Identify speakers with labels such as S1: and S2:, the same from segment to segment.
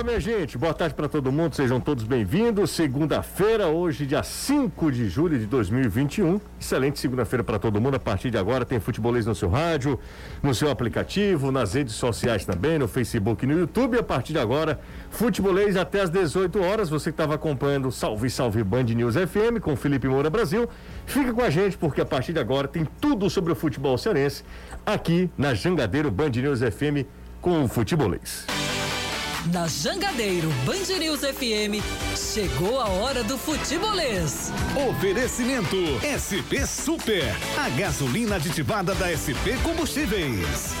S1: Fala, minha gente, boa tarde para todo mundo, sejam todos bem-vindos. Segunda-feira, hoje, dia 5 de julho de 2021. Excelente segunda-feira para todo mundo. A partir de agora tem futebolês no seu rádio, no seu aplicativo, nas redes sociais também, no Facebook e no YouTube. A partir de agora, futebolês até às 18 horas. Você que estava acompanhando Salve Salve Band News FM com Felipe Moura Brasil, fica com a gente porque a partir de agora tem tudo sobre o futebol cearense aqui na Jangadeiro Band News FM com o futebolês.
S2: Na Jangadeiro Band News FM, chegou a hora do futebolês.
S3: Oferecimento SP Super, a gasolina aditivada da SP Combustíveis.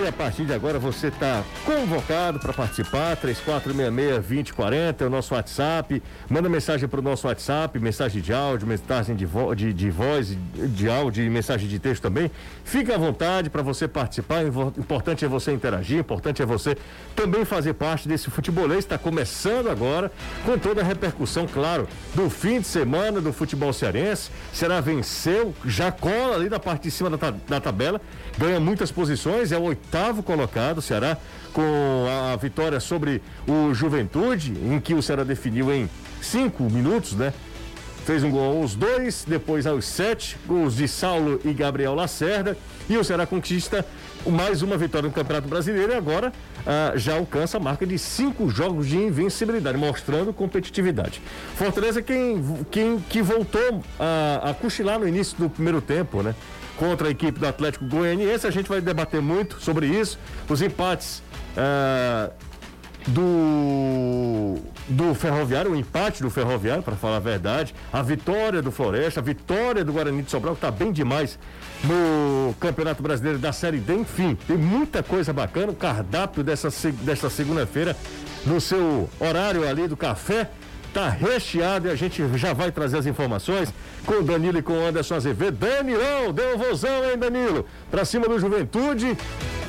S1: E a partir de agora você está convocado para participar, 3466-2040 é o nosso WhatsApp. Manda mensagem para o nosso WhatsApp, mensagem de áudio, mensagem de, vo de, de voz, de áudio e mensagem de texto também. Fique à vontade para você participar. Importante é você interagir, importante é você também fazer parte desse futebolês. Está começando agora com toda a repercussão, claro, do fim de semana do futebol cearense. Será venceu, já cola ali da parte de cima da, da tabela, ganha muitas posições, é o oitavo colocado, o Ceará, com a vitória sobre o Juventude, em que o Ceará definiu em cinco minutos, né? Fez um gol aos dois, depois aos sete, gols de Saulo e Gabriel Lacerda. E o Ceará conquista mais uma vitória no Campeonato Brasileiro e agora ah, já alcança a marca de cinco jogos de invencibilidade, mostrando competitividade. Fortaleza quem, quem que voltou a, a cochilar no início do primeiro tempo, né? Contra a equipe do Atlético Goianiense. A gente vai debater muito sobre isso. Os empates uh, do, do Ferroviário, o empate do Ferroviário, para falar a verdade. A vitória do Floresta, a vitória do Guarani de Sobral, que está bem demais no Campeonato Brasileiro da Série D. Enfim, tem muita coisa bacana. O cardápio dessa, dessa segunda-feira no seu horário ali do café tá recheado e a gente já vai trazer as informações com o Danilo e com o Anderson Azevedo. Danilão, deu vozão, hein, Danilo? Pra cima do Juventude.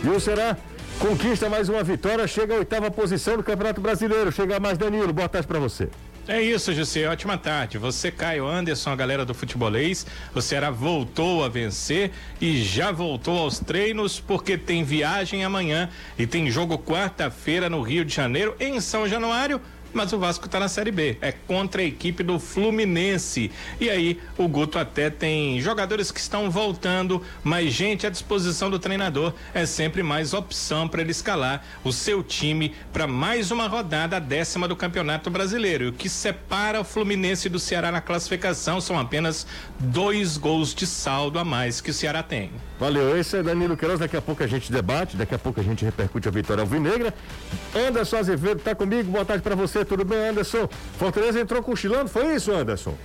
S1: E o Será conquista mais uma vitória, chega à oitava posição do Campeonato Brasileiro. Chega mais, Danilo. Boa tarde para você.
S4: É isso, José. Ótima tarde. Você, Caio Anderson, a galera do futebolês. O Ceará voltou a vencer e já voltou aos treinos porque tem viagem amanhã e tem jogo quarta-feira no Rio de Janeiro, em São Januário mas o Vasco está na Série B. É contra a equipe do Fluminense. E aí, o Guto até tem jogadores que estão voltando, mas gente à disposição do treinador é sempre mais opção para ele escalar o seu time para mais uma rodada, décima do Campeonato Brasileiro. O que separa o Fluminense do Ceará na classificação são apenas dois gols de saldo a mais que o Ceará tem.
S1: Valeu, esse é Danilo Queiroz. Daqui a pouco a gente debate, daqui a pouco a gente repercute a vitória alvinegra. Anderson Azevedo está comigo. Boa tarde para você tudo bem, Anderson? Fortaleza entrou cochilando, foi isso, Anderson?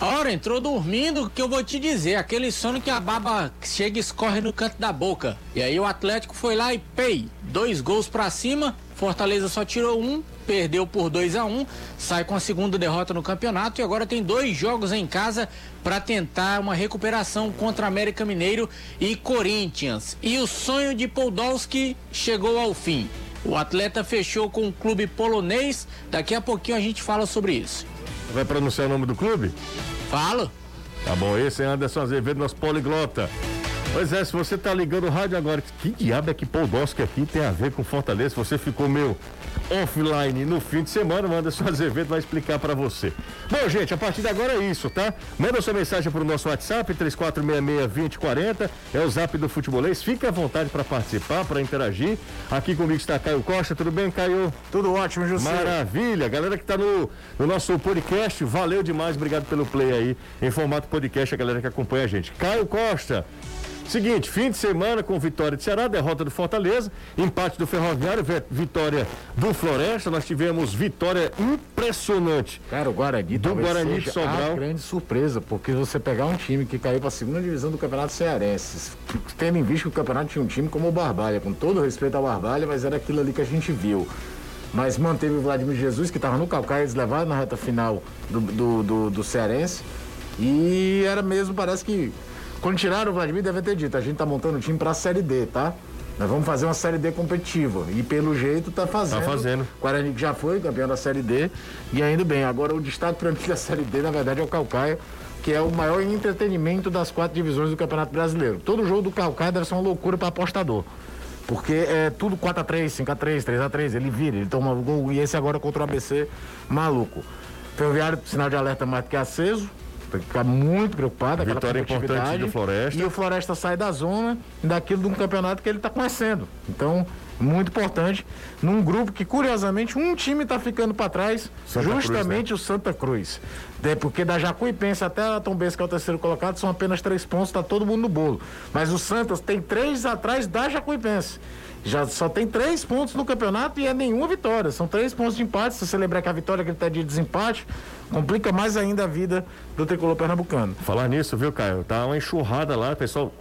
S5: Ora, entrou dormindo, que eu vou te dizer, aquele sono que a baba chega e escorre no canto da boca. E aí o Atlético foi lá e pei, dois gols para cima, Fortaleza só tirou um, perdeu por 2 a 1 um, sai com a segunda derrota no campeonato e agora tem dois jogos em casa para tentar uma recuperação contra América Mineiro e Corinthians. E o sonho de Podolski chegou ao fim. O atleta fechou com o clube polonês. Daqui a pouquinho a gente fala sobre isso.
S1: Vai pronunciar o nome do clube?
S5: Falo.
S1: Tá bom, esse é Anderson Azevedo, nosso poliglota. Pois é, se você tá ligando o rádio agora, que diabo é que Podolski aqui tem a ver com Fortaleza? Você ficou meio offline no fim de semana, o Anderson Azevedo vai explicar para você. Bom, gente, a partir de agora é isso, tá? Manda sua mensagem pro nosso WhatsApp, 3466-2040, é o zap do Futebolês. Fique à vontade para participar, para interagir. Aqui comigo está Caio Costa, tudo bem, Caio?
S6: Tudo ótimo, José.
S1: Maravilha, galera que tá no, no nosso podcast, valeu demais, obrigado pelo play aí, em formato podcast, a galera que acompanha a gente. Caio Costa, Seguinte, fim de semana com vitória de Ceará, derrota do Fortaleza, empate do Ferroviário, vitória do Floresta. Nós tivemos vitória impressionante.
S6: Cara, o Guarani do Guarani de Sobral. grande surpresa, porque você pegar um time que caiu para a segunda divisão do Campeonato Cearense, tendo em vista que o campeonato tinha um time como o Barbalha, com todo respeito ao Barbalha, mas era aquilo ali que a gente viu mas manteve o Vladimir Jesus, que estava no calcaia, eles levaram na reta final do, do, do, do Cearense. E era mesmo, parece que quando tiraram o Vladimir, deve ter dito, a gente tá montando o time pra Série D, tá? Nós vamos fazer uma Série D competitiva. E pelo jeito tá fazendo.
S1: Tá fazendo.
S6: O Guarani que já foi campeão da Série D e ainda bem. Agora o destaque para mim da Série D, na verdade, é o Calcaia, que é o maior entretenimento das quatro divisões do Campeonato Brasileiro. Todo jogo do Calcaia deve ser uma loucura para apostador. Porque é tudo 4x3, 5x3, 3x3, ele vira, ele toma o gol. E esse agora contra o ABC, maluco. Ferroviário, sinal de alerta mais do que aceso. Tem que ficar muito preocupado.
S1: Vitória importante do Floresta.
S6: E o Floresta sai da zona daquilo de um campeonato que ele está conhecendo. Então, muito importante. Num grupo que, curiosamente, um time está ficando para trás,
S1: Santa Cruz,
S6: justamente o Santa Cruz. É, porque da Jacuipense até a Tom Benz, que é o terceiro colocado, são apenas três pontos, está todo mundo no bolo. Mas o Santos tem três atrás da Jacuipense. Já só tem três pontos no campeonato e é nenhuma vitória. São três pontos de empate. Se você lembrar que a vitória que ele está de desempate, complica mais ainda a vida do tricolor pernambucano.
S1: Falar nisso, viu, Caio? Tá uma enxurrada lá, pessoal.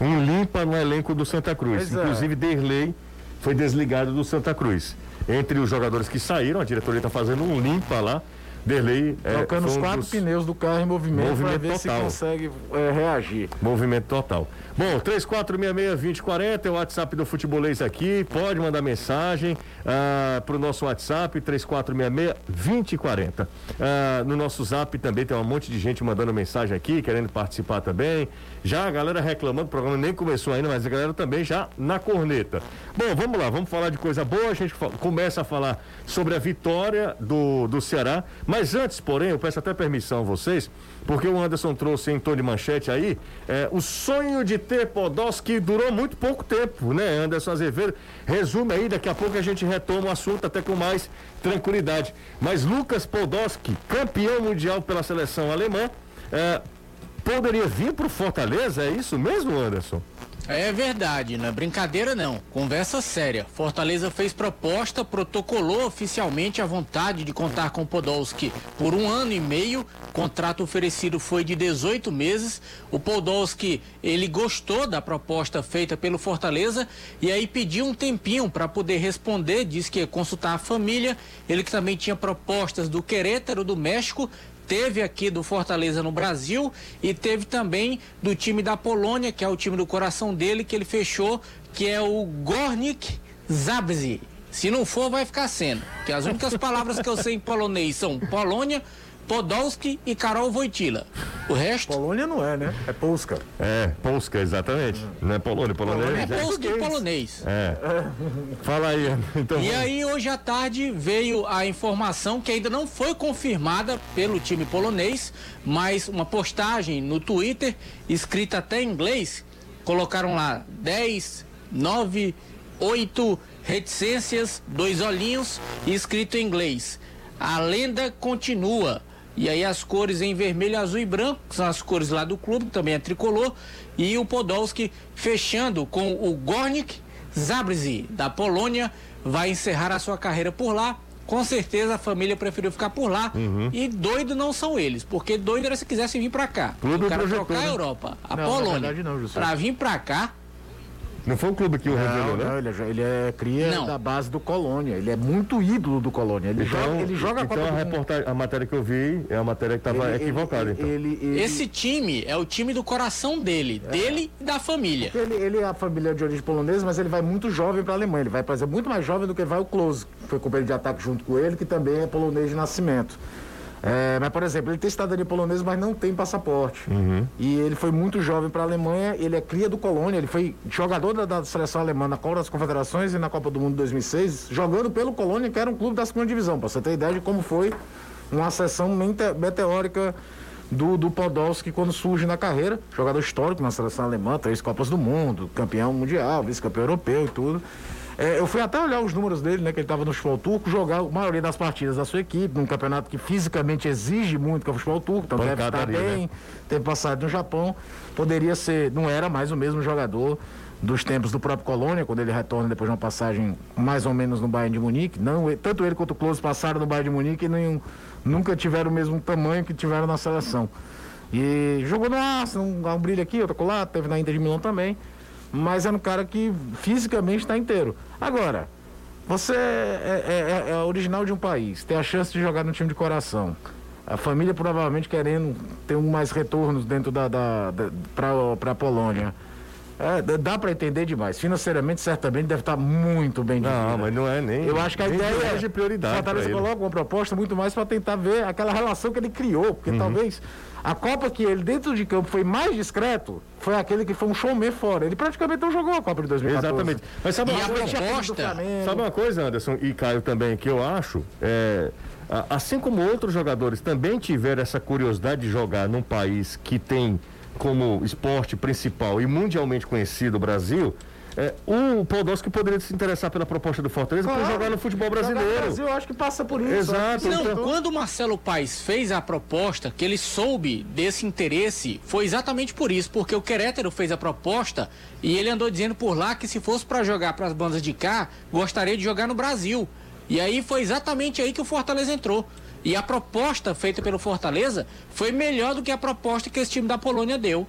S1: Um limpa no elenco do Santa Cruz.
S6: Pois é.
S1: Inclusive, Derlei foi desligado do Santa Cruz. Entre os jogadores que saíram, a diretoria está fazendo um limpa lá. Derlei. é,
S6: Trocando os quatro
S1: dos-
S6: pneus do carro em movimento, para
S1: Movimento
S6: ver
S1: total.
S6: se consegue é, reagir.
S1: Movimento total. Bom, 3466-2040 é o WhatsApp do Futebolês aqui. Pode mandar mensagem ah, para o nosso WhatsApp, 3466-2040. Ah, no nosso zap também tem um monte de gente mandando mensagem aqui, querendo participar também. Já a galera reclamando, o programa nem começou ainda, mas a galera também já na corneta. Bom, vamos lá, vamos falar de coisa boa. A gente começa a falar sobre a vitória do, do Ceará. Mas antes, porém, eu peço até permissão a vocês, porque o Anderson trouxe em tom de manchete aí é, o sonho de ter Podolski durou muito pouco tempo, né? Anderson Azevedo. Resume aí, daqui a pouco a gente retoma o assunto até com mais tranquilidade. Mas Lucas Podolski, campeão mundial pela seleção alemã, é, poderia vir para o Fortaleza? É isso mesmo, Anderson?
S5: É verdade, não é brincadeira não. Conversa séria. Fortaleza fez proposta, protocolou oficialmente a vontade de contar com Podolski por um ano e meio. O contrato oferecido foi de 18 meses. O Podolski, ele gostou da proposta feita pelo Fortaleza e aí pediu um tempinho para poder responder, disse que ia consultar a família. Ele que também tinha propostas do Querétaro, do México, teve aqui do Fortaleza no Brasil e teve também do time da Polônia, que é o time do coração dele, que ele fechou, que é o Gornik Zabrze. Se não for, vai ficar sendo. Que as únicas palavras que eu sei em polonês são Polônia, Podolski e Karol Wojtyla. O resto
S6: Polônia não é, né? É Polska.
S1: É, Polska, exatamente. Não é Polônia, Polônia
S5: é
S1: é.
S5: Polski e polonês.
S1: É. Fala aí, então.
S5: E aí, hoje à tarde, veio a informação que ainda não foi confirmada pelo time polonês, mas uma postagem no Twitter, escrita até em inglês, colocaram lá 10, 9, 8 reticências, dois olhinhos, e escrito em inglês. A lenda continua. E aí as cores em vermelho, azul e branco, que são as cores lá do clube, que também é tricolor, e o Podolski fechando com o Gornik Zabrze, da Polônia, vai encerrar a sua carreira por lá. Com certeza a família preferiu ficar por lá. E doido não são eles, porque doido era se quisessem vir pra cá.
S1: Clube
S5: o cara
S1: projetou,
S5: trocar a
S1: né?
S5: Europa, a
S6: Não, na
S5: Polônia,
S6: verdade não, Jussier.
S5: pra vir pra cá,
S1: Não foi o clube que o revelou,
S6: Não,
S1: né?
S6: não, ele, é, ele é cria
S5: Não.
S6: da base do Colônia. Ele é muito ídolo do Colônia. Ele joga, ele joga a
S1: então
S6: Copa
S1: a
S6: Mundo.
S1: reportagem, a matéria que eu vi é a matéria que estava equivocada,
S6: ele,
S1: então.
S6: ele, ele-
S5: esse time é o time do coração dele, dele e da família.
S6: Ele, ele é a família de origem polonesa, mas ele vai muito jovem para a Alemanha. Ele vai, por exemplo, muito mais jovem do que vai o Klose, que foi companheiro de ataque junto com ele, que também é polonês de nascimento. É, mas, por exemplo, ele tem cidadania polonesa, mas não tem passaporte. E ele foi muito jovem para a Alemanha, ele é cria do Colônia, ele foi jogador da, da seleção alemã na Copa das Confederações e na Copa do Mundo 2006, jogando pelo Colônia, que era um clube da segunda divisão, para você ter ideia de como foi uma mete- meteórica do, do Podolski quando surge na carreira. Jogador histórico na seleção alemã, três Copas do Mundo, campeão mundial, vice-campeão europeu e tudo. É, eu fui até olhar os números dele, né? Que ele estava no futebol turco, jogar a maioria das partidas da sua equipe, num campeonato que fisicamente exige muito, que é o futebol turco, então deve estar
S1: Pancadaria,
S6: bem,
S1: né?
S6: teve passado no Japão. Poderia ser, não era mais o mesmo jogador dos tempos do próprio Colônia, quando ele retorna depois de uma passagem mais ou menos no Bayern de Munique. Não, tanto ele quanto o Klose passaram no Bayern de Munique e nenhum, nunca tiveram o mesmo tamanho que tiveram na seleção. E jogou no Arsenal, um, um brilho aqui, outro lá, teve na Inter de Milão também. Mas era um cara que fisicamente está inteiro. Agora, você é, é- é original de um país, tem a chance de jogar no time de coração. A família provavelmente querendo ter um mais retornos dentro da, da, para a Polônia. É, dá para entender demais. Financeiramente, certamente deve estar muito bem
S1: Não, mas não é nem.
S6: Eu acho que a ideia é
S1: de prioridade.
S6: Fortaleza coloca uma proposta muito mais para tentar ver aquela relação que ele criou, porque uhum. talvez a Copa que ele dentro de campo foi mais discreto foi aquele que foi um showman fora. Ele praticamente não jogou a Copa de 2014.
S1: Exatamente. Mas sabe uma,
S5: coisa,
S1: sabe uma coisa, Anderson e Caio também, que eu acho, é, assim como outros jogadores também tiveram essa curiosidade de jogar num país que tem como esporte principal e mundialmente conhecido o Brasil, é, o Podolski poderia se interessar pela proposta do Fortaleza claro, para jogar no futebol brasileiro. No
S6: Brasil, eu acho que passa por isso.
S1: Exato.
S5: Não, então... quando o Marcelo Paes fez a proposta, que ele soube desse interesse, foi exatamente por isso, porque o Querétaro fez a proposta e ele andou dizendo por lá que se fosse para jogar para as bandas de cá, gostaria de jogar no Brasil. E aí foi exatamente aí que o Fortaleza entrou. E a proposta feita pelo Fortaleza foi melhor do que a proposta que esse time da Polônia deu.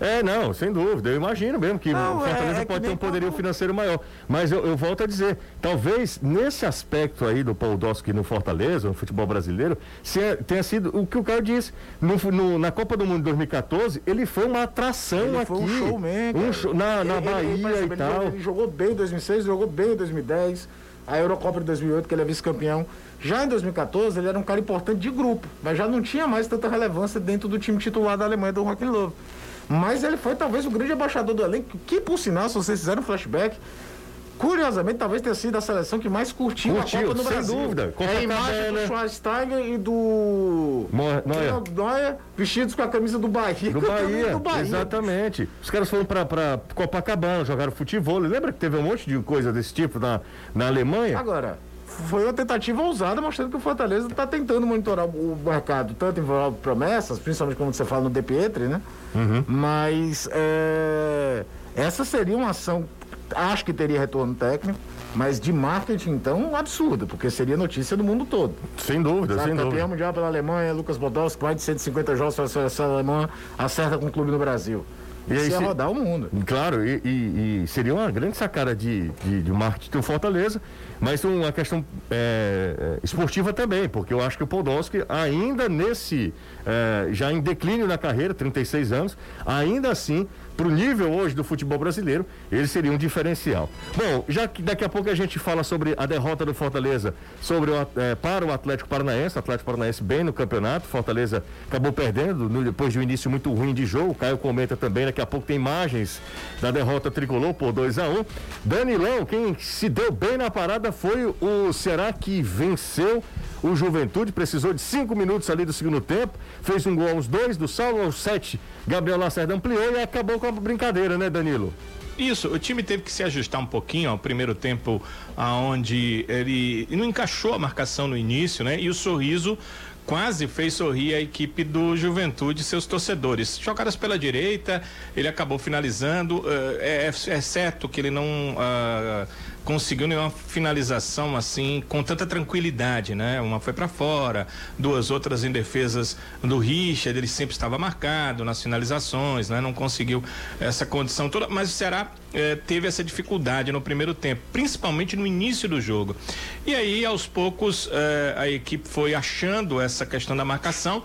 S1: É, não, sem dúvida. Eu imagino mesmo que não, o Fortaleza é, é pode ter um poderio financeiro maior. Mas eu, eu, volto a dizer, talvez nesse aspecto aí do Paul Doski no Fortaleza, no futebol brasileiro, se, tenha sido o que o cara disse. No, no, na Copa do Mundo de 2014, ele foi uma atração
S6: ele
S1: aqui.
S6: Foi um showman,
S1: um show, na, na ele, Bahia ele, e tal.
S6: Ele jogou bem em 2006, jogou bem em 2010 a Eurocopa de 2008, que ele é vice-campeão. Já em 2014, ele era um cara importante de grupo, mas já não tinha mais tanta relevância dentro do time titular da Alemanha do Joaquim Love. Mas ele foi talvez o grande embaixador do elenco, que por sinal, se vocês fizeram um flashback, curiosamente, talvez tenha sido a seleção que mais curtiu, curtiu a Copa no
S1: sem
S6: Brasil.
S1: dúvida.
S6: é a imagem do Schweinsteiger e do
S1: Neuer.
S6: Neuer vestidos com a camisa do Bahia.
S1: Do Bahia, do Bahia, exatamente. Os caras foram para Copacabana, jogaram futebol. Lembra que teve um monte de coisa desse tipo na, na Alemanha?
S6: Agora, foi uma tentativa ousada, mostrando que o Fortaleza está tentando monitorar o mercado, tanto em promessas, principalmente quando você fala no De Pietri, né? Uhum. Mas é, essa seria uma ação, acho que teria retorno técnico, mas de marketing, então, absurda, porque seria notícia do mundo todo.
S1: Sem dúvida, Sabe, sem
S6: campeão
S1: dúvida.
S6: mundial pela Alemanha, Lucas Podolski, mais de 150 jogos pela seleção alemã, acerta com o clube no Brasil. E aí, ia rodar o mundo.
S1: Claro, e, e, e, seria uma grande sacada de, de, de marketing do Fortaleza, mas uma questão é, é, esportiva também, porque eu acho que o Podolski, ainda nesse, é, já em declínio na carreira, 36 anos, ainda assim para o nível hoje do futebol brasileiro, ele seria um diferencial. Bom, já que daqui a pouco a gente fala sobre a derrota do Fortaleza sobre o, é, para o Atlético Paranaense, Atlético Paranaense bem no campeonato, Fortaleza acabou perdendo no, depois de um início muito ruim de jogo, Caio comenta também, daqui a pouco tem imagens da derrota tricolor por 2 a 1 um. Danilão, quem se deu bem na parada foi o Será que venceu o Juventude, precisou de cinco minutos ali do segundo tempo, fez um gol aos dois, do salvo aos sete, Gabriel Lacerda ampliou e acabou com a brincadeira, né, Danilo?
S4: Isso, o time teve que se ajustar um pouquinho ao primeiro tempo, aonde ele não encaixou a marcação no início, né? E o sorriso quase fez sorrir a equipe do Juventude, seus torcedores. Jogadas pela direita, ele acabou finalizando. Uh, é, é, certo que ele não uh, conseguiu nenhuma finalização assim com tanta tranquilidade, né? Uma foi para fora, duas outras em defesas do Richard, ele sempre estava marcado nas finalizações, né? Não conseguiu essa condição toda, mas o Ceará eh, teve essa dificuldade no primeiro tempo, principalmente no início do jogo. E aí, aos poucos, eh, a equipe foi achando essa questão da marcação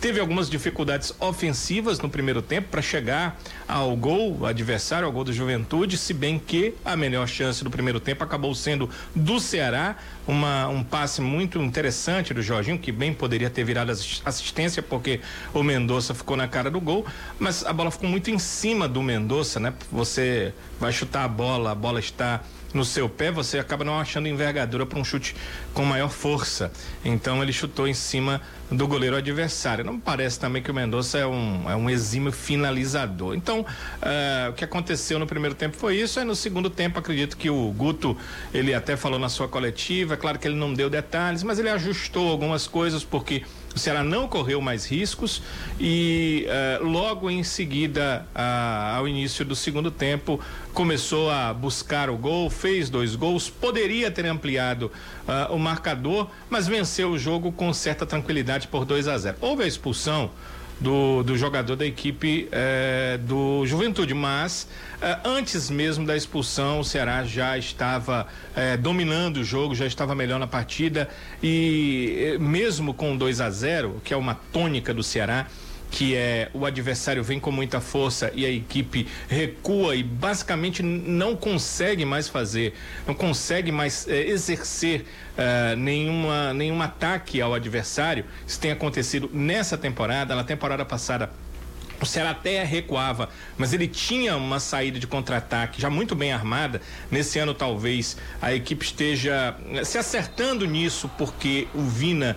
S4: Teve algumas dificuldades ofensivas no primeiro tempo para chegar ao gol adversário, ao gol do Juventude, se bem que a melhor chance do primeiro tempo acabou sendo do Ceará, uma, um passe muito interessante do Jorginho, que bem poderia ter virado assistência, porque o Mendonça ficou na cara do gol, mas a bola ficou muito em cima do Mendonça, né? Você vai chutar a bola, a bola está no seu pé, você acaba não achando envergadura para um chute com maior força. Então ele chutou em cima do goleiro adversário. Não parece também que o Mendonça é um, é um exímio finalizador. Então, uh, o que aconteceu no primeiro tempo foi isso. Aí no segundo tempo, acredito que o Guto, ele até falou na sua coletiva, é claro que ele não deu detalhes, mas ele ajustou algumas coisas porque o Ceará não correu mais riscos e uh, logo em seguida, uh, ao início do segundo tempo, começou a buscar o gol, fez dois gols, poderia ter ampliado uh, o marcador, mas venceu o jogo com certa tranquilidade por 2 a 0. Houve a expulsão do, do jogador da equipe eh, do Juventude, mas eh, antes mesmo da expulsão, o Ceará já estava eh, dominando o jogo, já estava melhor na partida. E mesmo com 2 a 0, que é uma tônica do Ceará, que é o adversário vem com muita força e a equipe recua e basicamente não consegue mais fazer, não consegue mais é, exercer uh, nenhuma, nenhum ataque ao adversário. Isso tem acontecido nessa temporada, na temporada passada o Ceará até recuava, mas ele tinha uma saída de contra-ataque já muito bem armada. Nesse ano, talvez a equipe esteja eh, se acertando nisso, porque o Vina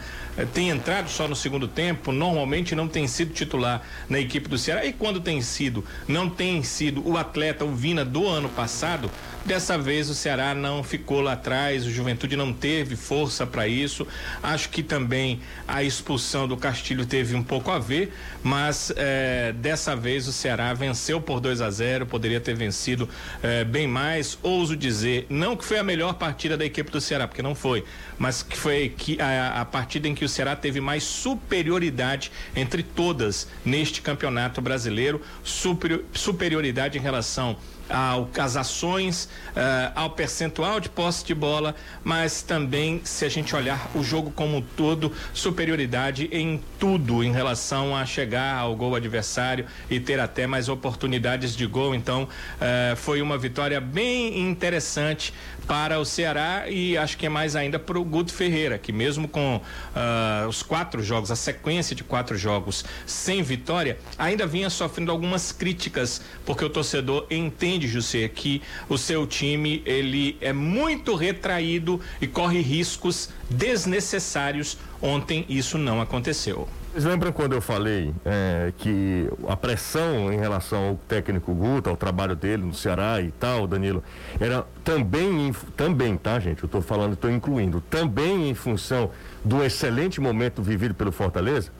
S4: tem entrado só no segundo tempo, normalmente não tem sido titular na equipe do Ceará. E quando tem sido, não tem sido o atleta, o Vina do ano passado. Dessa vez o Ceará não ficou lá atrás, o Juventude não teve força para isso. Acho que também a expulsão do Castilho teve um pouco a ver, mas eh, dessa vez o Ceará venceu por 2 a 0 poderia ter vencido eh, bem mais. Ouso dizer, não que foi a melhor partida da equipe do Ceará, porque não foi, mas que foi a, a partida em que o Ceará teve mais superioridade entre todas neste campeonato brasileiro, super, superioridade em relação ao, às ações, uh, ao percentual de posse de bola, mas também, se a gente olhar o jogo como um todo, superioridade em tudo em relação a chegar ao gol adversário e ter até mais oportunidades de gol. Então, uh, foi uma vitória bem interessante para o Ceará e acho que é mais ainda para o Guto Ferreira, que mesmo com uh, os quatro jogos, a sequência de quatro jogos sem vitória, ainda vinha sofrendo algumas críticas, porque o torcedor entende, José, que o seu time ele é muito retraído e corre riscos desnecessários. Ontem isso não aconteceu.
S1: Vocês lembram quando eu falei é, que a pressão em relação ao técnico Guto, ao trabalho dele no Ceará e tal, Danilo, era também, também, tá, gente? Eu estou falando, estou incluindo, também em função do excelente momento vivido pelo Fortaleza?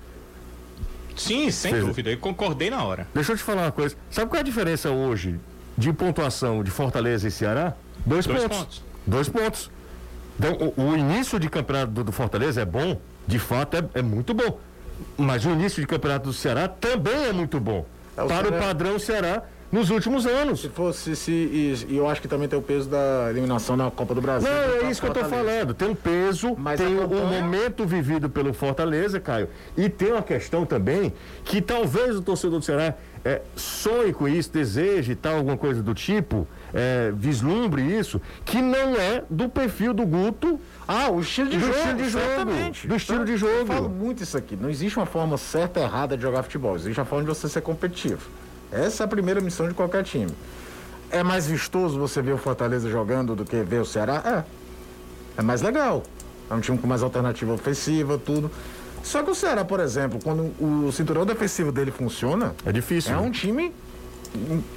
S4: Sim, sem Cês... dúvida, eu concordei na hora.
S1: Deixa eu te falar uma coisa. Sabe qual é a diferença hoje de pontuação de Fortaleza e Ceará? Dois, Dois pontos. pontos. Dois pontos. Então, o, o início de campeonato do, do, Fortaleza é bom, de fato é, é muito bom. Mas o início de campeonato do Ceará também é muito bom. É, o para Ceará... o padrão Ceará nos últimos anos.
S6: Se fosse, se, e, eu acho que também tem o peso da eliminação na Copa do Brasil.
S1: Não, é isso que eu estou falando. Tem um peso, Mas tem o campanha... momento vivido pelo Fortaleza, Caio. E tem uma questão também que talvez o torcedor do Ceará é, sonhe com isso, deseje tal, alguma coisa do tipo, é, vislumbre isso, que não é do perfil do Guto.
S6: Ah, o estilo de
S1: do
S6: jogo.
S1: Estilo de jogo do estilo de jogo. Eu
S6: falo muito isso aqui. Não existe uma forma certa e errada de jogar futebol. Existe a forma de você ser competitivo. Essa é a primeira missão de qualquer time. É mais vistoso você ver o Fortaleza jogando do que ver o Ceará? É. É mais legal. É um time com mais alternativa ofensiva, tudo. Só que o Ceará, por exemplo, quando o cinturão defensivo dele funciona.
S1: É difícil.
S6: É né? um time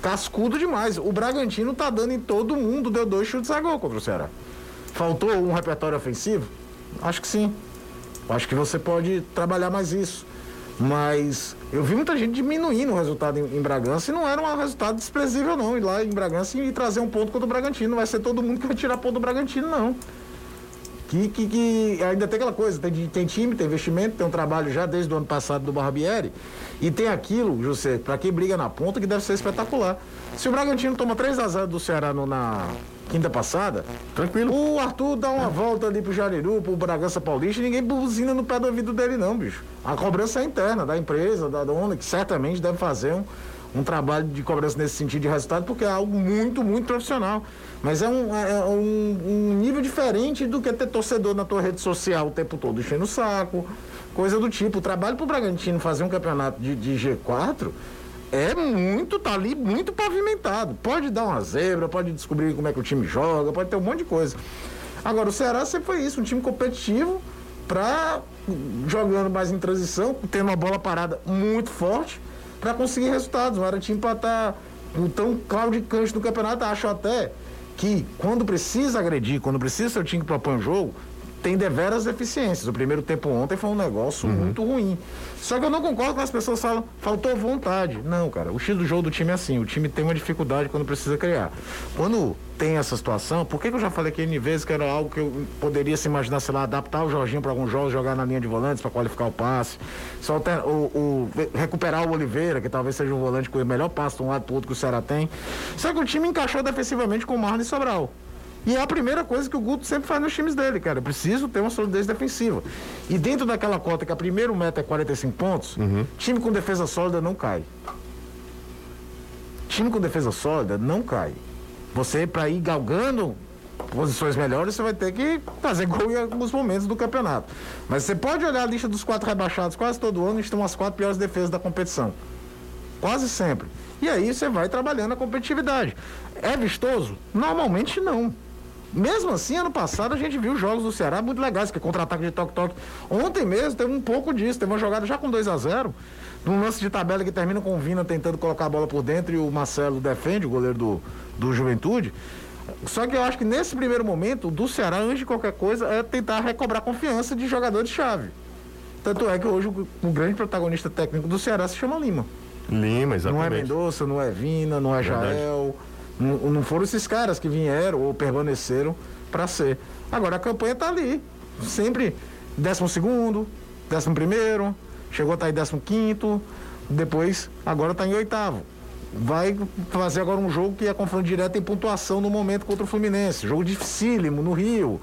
S6: cascudo demais. O Bragantino tá dando em todo mundo, deu dois chutes a gol contra o Ceará. Faltou um repertório ofensivo? Acho que sim. Acho que você pode trabalhar mais isso. Mas eu vi muita gente diminuindo o resultado em, em Bragança e não era um resultado desprezível, não. Ir lá em Bragança e trazer um ponto contra o Bragantino. Não vai ser todo mundo que vai tirar ponto do Bragantino, não. Que, que, que, ainda tem aquela coisa, tem, tem time, tem investimento, tem um trabalho já desde o ano passado do Barbieri. E tem aquilo, José, para quem briga na ponta, que deve ser espetacular. Se o Bragantino toma 3 a 0 do Ceará no, na quinta passada, tranquilo. O Arthur dá uma volta ali pro Jariru, pro Bragança Paulista, ninguém buzina no pé do ouvido dele, não, bicho. A cobrança é interna da empresa, da dona, que certamente deve fazer um, um trabalho de cobrança nesse sentido de resultado, porque é algo muito, muito profissional. Mas é um, é, é um, um nível diferente do que ter torcedor na tua rede social o tempo todo enchendo o saco, coisa do tipo. O trabalho pro Bragantino fazer um campeonato de, de G4 é muito, tá ali muito pavimentado. Pode dar uma zebra, pode descobrir como é que o time joga, pode ter um monte de coisa. Agora, o Ceará sempre foi isso, um time competitivo, para jogando mais em transição, tendo uma bola parada muito forte, para conseguir resultados. Não era time para estar tá, tão claudicante no campeonato, acho até que quando precisa agredir, quando precisa ser o time que propõe o jogo, tem deveras deficiências. O primeiro tempo ontem foi um negócio uhum. muito ruim. Só que eu não concordo com as pessoas falam, faltou vontade. Não, cara, o estilo do jogo do time é assim, o time tem uma dificuldade quando precisa criar. Quando tem essa situação, por que, que eu já falei aqui N vezes que era algo que eu poderia se imaginar, sei lá, adaptar o Jorginho para alguns jogos, jogar na linha de volantes para qualificar o passe, só o, o, recuperar o Oliveira, que talvez seja um volante com o melhor passe de um lado para outro que o Ceará tem. Só que o time encaixou defensivamente com o Marlon e Sobral. E é a primeira coisa que o Guto sempre faz nos times dele, cara. Eu preciso ter uma solidez defensiva. E dentro daquela cota que a primeiro meta é 45 pontos, uhum. time com defesa sólida não cai. Time com defesa sólida não cai. Você, para ir galgando posições melhores, você vai ter que fazer gol em alguns momentos do campeonato. Mas você pode olhar a lista dos quatro rebaixados quase todo ano, estão as quatro piores defesas da competição. Quase sempre. E aí você vai trabalhando a competitividade. É vistoso? Normalmente não. Mesmo assim, ano passado a gente viu jogos do Ceará muito legais, que é contra-ataque de toque-toque. Ontem mesmo teve um pouco disso, teve uma jogada já com 2 a 0 num lance de tabela que termina com o Vina tentando colocar a bola por dentro e o Marcelo defende, o goleiro do, do Juventude. Só que eu acho que nesse primeiro momento, do Ceará, antes de qualquer coisa, é tentar recobrar confiança de jogadores-chave. Tanto é que hoje o, o, grande protagonista técnico do Ceará se chama Lima.
S1: Lima, exatamente.
S6: Não é Mendonça, não é Vina, não é Verdade. Jael. Não, não, foram esses caras que vieram ou permaneceram para ser. Agora a campanha está ali. Sempre décimo segundo, décimo primeiro, chegou a estar tá em décimo quinto, depois agora está em oitavo vai fazer agora um jogo que é confronto direto em pontuação no momento contra o Fluminense. Jogo dificílimo no Rio.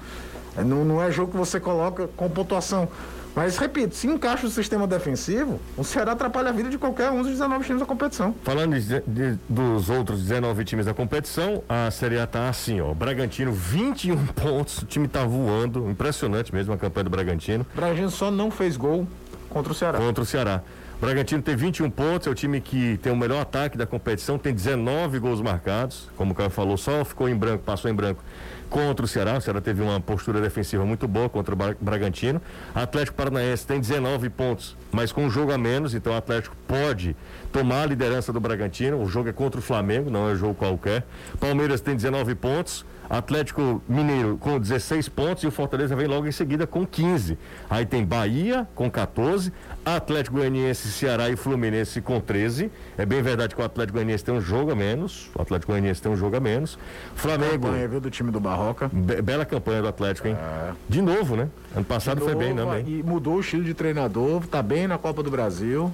S6: É, não, não é jogo que você coloca com pontuação. Mas, repito, se encaixa o sistema defensivo, o Ceará atrapalha a vida de qualquer um dos 19 times da competição.
S1: Falando de, de, dos outros 19 times da competição, a Série A tá assim, ó. Bragantino, 21 pontos, o time tá voando. Impressionante mesmo a campanha do Bragantino.
S6: O Bragantino só não fez gol contra o Ceará.
S1: Contra o Ceará. Bragantino tem 21 pontos, é o time que tem o melhor ataque da competição, tem 19 gols marcados. Como o Caio falou, só ficou em branco, passou em branco contra o Ceará. O Ceará teve uma postura defensiva muito boa contra o Bragantino. Atlético Paranaense tem 19 pontos, mas com um jogo a menos, então o Atlético pode tomar a liderança do Bragantino. O jogo é contra o Flamengo, não é um jogo qualquer. Palmeiras tem 19 pontos. Atlético Mineiro com 16 pontos e o Fortaleza vem logo em seguida com 15. Aí tem Bahia com 14, Atlético Goianiense, Ceará e Fluminense com 13. É bem verdade que o Atlético Goianiense tem um jogo a menos. O Atlético Goianiense tem um jogo a menos. Flamengo.
S6: Campanha, viu, do time do Barroca.
S1: Be bela campanha do Atlético, hein? É. De novo, né? Ano passado novo, foi bem também.
S6: E mudou o estilo de treinador, tá bem na Copa do Brasil.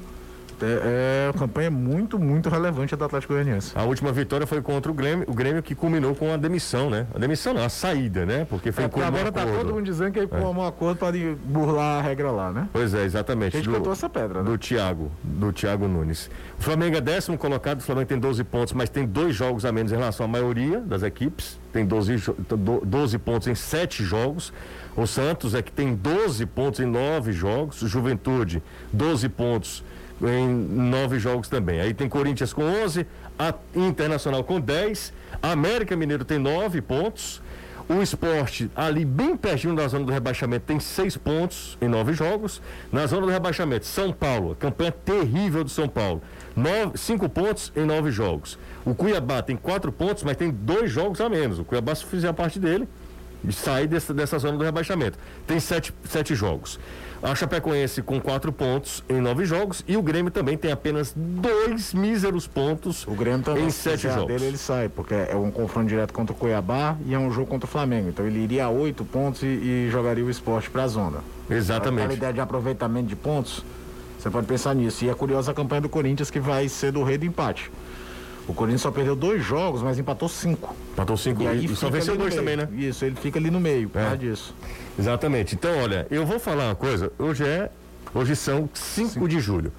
S6: É, é uma campanha muito, muito relevante do Atlético Goianiense.
S1: A última vitória foi contra o Grêmio, o Grêmio que culminou com a demissão, né? A demissão não, a saída, né? Porque foi é,
S6: por agora tá todo mundo dizendo que aí é. um acordo para burlar a regra lá, né?
S1: Pois é, exatamente.
S6: A gente do, essa pedra, né?
S1: Do Thiago, do Thiago Nunes. O Flamengo é décimo colocado, o Flamengo tem 12 pontos, mas tem dois jogos a menos em relação à maioria das equipes. Tem 12, 12 pontos em sete jogos. O Santos é que tem 12 pontos em nove jogos. Juventude, 12 pontos em nove jogos também. Aí tem Corinthians com 11, a Internacional com 10, América Mineiro tem nove pontos. O esporte, ali bem pertinho da zona do rebaixamento, tem seis pontos em nove jogos. Na zona do rebaixamento, São Paulo, campanha terrível do São Paulo. Nove, cinco pontos em nove jogos. O Cuiabá tem quatro pontos, mas tem dois jogos a menos. O Cuiabá, se fizer a parte dele, sai dessa, dessa zona do rebaixamento. Tem sete, sete jogos. A Chapecoense com quatro pontos em nove jogos e o Grêmio também tem apenas dois míseros pontos
S6: o Grêmio também,
S1: em sete jogos.
S6: dele ele sai, porque é um confronto direto contra o Cuiabá e é um jogo contra o Flamengo. Então ele iria a oito pontos e, e jogaria o esporte para a zona.
S1: Exatamente.
S6: A ideia de aproveitamento de pontos, você pode pensar nisso. E é curiosa a campanha do Corinthians que vai ser do rei do empate. O Corinthians só perdeu dois jogos, mas empatou cinco.
S1: Empatou cinco
S6: e, e
S1: só venceu dois também, né?
S6: Isso, ele fica ali no meio, por é. causa disso.
S1: Exatamente. Então, olha, eu vou falar uma coisa. Hoje é. Hoje são 5 de julho.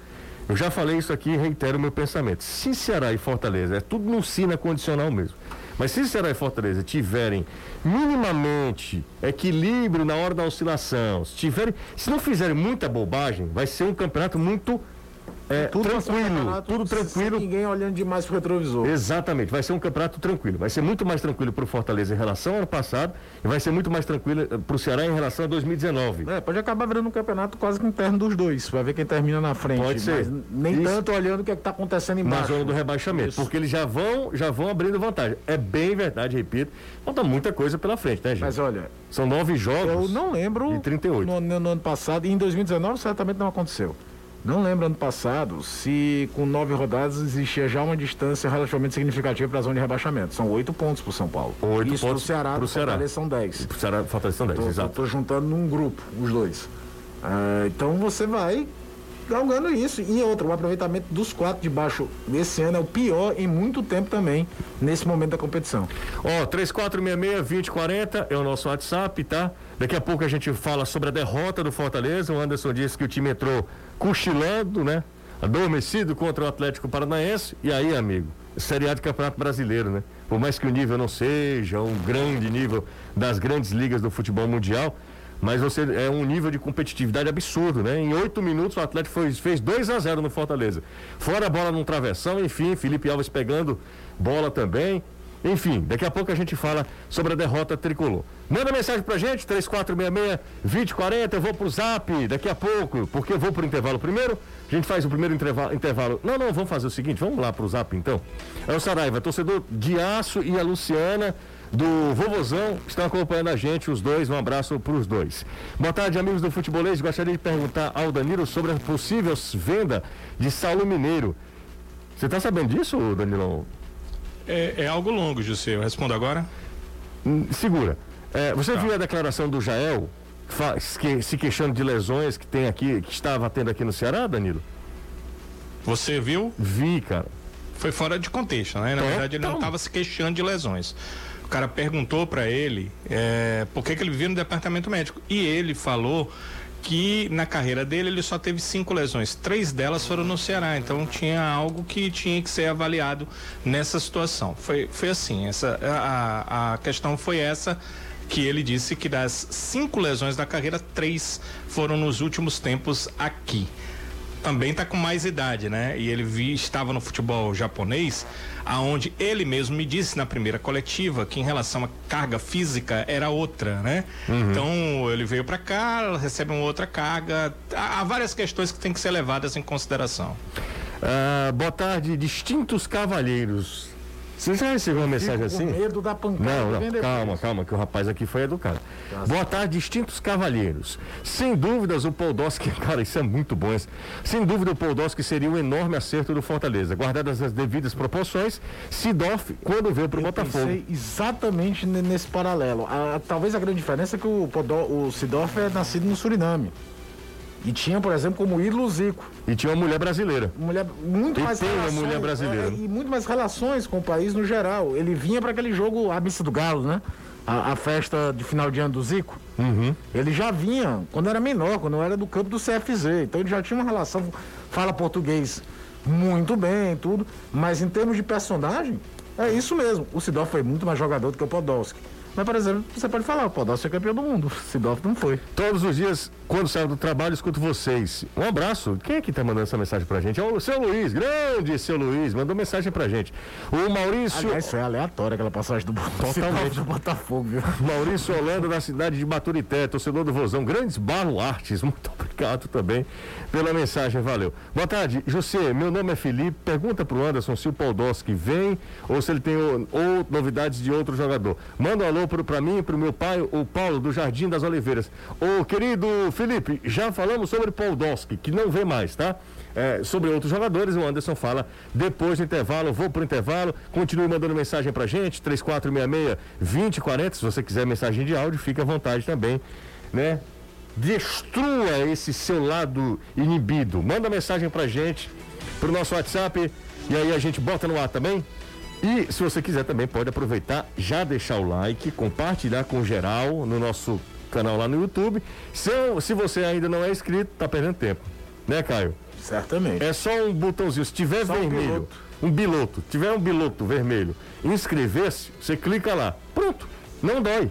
S1: Eu já falei isso aqui e reitero o meu pensamento. Se Ceará e Fortaleza, é tudo no sina condicional mesmo. Mas se Ceará e Fortaleza tiverem minimamente equilíbrio na hora da oscilação, se tiverem, se não fizerem muita bobagem, vai ser um campeonato muito é, tudo tranquilo, tudo tranquilo.
S6: Sem ninguém olhando demais pro retrovisor.
S1: Exatamente, vai ser um campeonato tranquilo. Vai ser muito mais tranquilo pro Fortaleza em relação ao ano passado e vai ser muito mais tranquilo eh, pro Ceará em relação a 2019.
S6: É, pode acabar virando um campeonato quase que interno dos dois. Vai ver quem termina na frente.
S1: Pode ser.
S6: nem Isso. tanto olhando o que é está acontecendo embaixo.
S1: Na zona do rebaixamento. Isso. Porque eles já vão, já vão abrindo vantagem. É bem verdade, repito. Falta muita coisa pela frente, né, gente?
S6: Mas olha.
S1: São nove jogos.
S6: Eu não lembro.
S1: De 38.
S6: No, no, no ano passado, e em 2019 certamente não aconteceu. Não lembro ano passado se com nove rodadas existia já uma distância relativamente significativa para a zona de rebaixamento. São oito pontos para o São Paulo.
S1: Oito
S6: Isso
S1: pontos
S6: para o Ceará,
S1: para o Ceará.
S6: são dez.
S1: Para o Ceará, Fortaleza são dez,
S6: tô,
S1: exato.
S6: Estou juntando num grupo os dois. Uh, então você vai galgando isso. E outra, o aproveitamento dos quatro de baixo desse ano é o pior em muito tempo também, nesse momento da competição.
S1: Ó, oh, 3466-2040 é o nosso WhatsApp, tá? Daqui a pouco a gente fala sobre a derrota do Fortaleza. O Anderson disse que o time entrou cochilando, né? Adormecido contra o Atlético Paranaense. E aí, amigo, Série A de Campeonato Brasileiro, né? Por mais que o nível não seja um grande nível das grandes ligas do futebol mundial, mas você é um nível de competitividade absurdo, né? Em oito minutos o Atlético foi, fez 2 a 0 no Fortaleza. Fora a bola num travessão, enfim, Felipe Alves pegando bola também. Enfim, daqui a pouco a gente fala sobre a derrota tricolor. Manda mensagem pra gente, 3466-2040. Eu vou pro zap daqui a pouco, porque eu vou pro intervalo primeiro. A gente faz o primeiro intervalo. intervalo. Não, não, vamos fazer o seguinte, vamos lá pro zap então. É o Saraiva, torcedor de Aço e a Luciana do Vovozão estão acompanhando a gente, os dois. Um abraço para os dois. Boa tarde, amigos do Futebolês. Gostaria de perguntar ao Danilo sobre a possível venda de Saulo Mineiro. Você está sabendo disso, Danilão?
S4: É, é, algo longo, José. Eu respondo agora.
S1: Hum, segura. É, você tá. viu a declaração do Jael que, se queixando de lesões que tem aqui, que estava tendo aqui no Ceará, Danilo?
S4: Você viu?
S1: Vi, cara.
S4: Foi fora de contexto, né? Na verdade, ele não estava se queixando de lesões cara perguntou para ele é, por que, que ele vivia no departamento médico. E ele falou que na carreira dele ele só teve cinco lesões, três delas foram no Ceará, então tinha algo que tinha que ser avaliado nessa situação. Foi, foi assim, essa a, a questão foi essa que ele disse que das cinco lesões da carreira, três foram nos últimos tempos aqui também está com mais idade, né? E ele vi, estava no futebol japonês, aonde ele mesmo me disse na primeira coletiva que em relação à carga física era outra, né? Uhum. Então ele veio para cá, recebe uma outra carga. Há, há várias questões que têm que ser levadas em consideração.
S1: Uh, boa tarde, distintos cavalheiros. Você já recebeu uma mensagem assim?
S6: Medo da pancada.
S1: Não, não, calma, calma, que o rapaz aqui foi educado. Nossa. Boa tarde, distintos cavalheiros. Sem dúvidas, o Podolski, cara, isso é muito bom. Sem dúvida, o Podolski seria um enorme acerto do Fortaleza. Guardadas as devidas proporções, Sidorf, quando veio para o Botafogo.
S6: exatamente nesse paralelo. A, talvez a grande diferença é que o, Podol, o Sidorf é nascido no Suriname. E tinha, por exemplo, como ídolo Zico.
S1: E tinha uma mulher brasileira.
S6: Mulher, muito
S1: e
S6: mais
S1: tem relações, uma mulher brasileira. É,
S6: e muito mais relações com o país no geral. Ele vinha para aquele jogo, a missa do Galo, né? A, a, festa de final de ano do Zico.
S1: Uhum.
S6: Ele já vinha quando era menor, quando era do campo do CFZ. Então ele já tinha uma relação, fala português muito bem, tudo. Mas em termos de personagem, é isso mesmo. O Sidor foi muito mais jogador do que o Podolski. Mas, por exemplo, você pode falar, o Podolski é campeão do mundo. Sidorf não foi.
S1: Todos os dias, quando saio do trabalho, escuto vocês. Um abraço. Quem é que tá mandando essa mensagem pra gente? É o seu Luiz, grande seu Luiz, mandou mensagem pra gente. O Maurício.
S6: Aliás, foi aleatório aquela passagem do Totalmente. do Botafogo, viu?
S1: Maurício Holanda, da cidade de Baturité, torcedor do Vozão. Grandes baluartes. Muito obrigado também pela mensagem, valeu. Boa tarde, José. Meu nome é Felipe. Pergunta pro Anderson se o Podolski vem ou se ele tem ou, ou novidades de outro jogador. Manda um alô falou para mim, para o meu pai, o Paulo do Jardim das Oliveiras. Ô querido Felipe, já falamos sobre Paul Doski, que não vê mais, tá? É, sobre outros jogadores, o Anderson fala depois do intervalo. Vou pro intervalo, continue mandando mensagem pra gente, 3466-2040. Se você quiser mensagem de áudio, fique à vontade também, né? Destrua esse seu lado inibido. Manda mensagem pra gente, pro nosso WhatsApp, e aí a gente bota no ar também. E se você quiser também pode aproveitar, já deixar o like, compartilhar com geral no nosso canal lá no YouTube. Se, se você ainda não é inscrito, tá perdendo tempo. Né, Caio?
S6: Certamente.
S1: É só um botãozinho. Se tiver só vermelho, um biloto. um tiver um biloto vermelho, inscrever-se, você clica lá. Pronto. Não dói.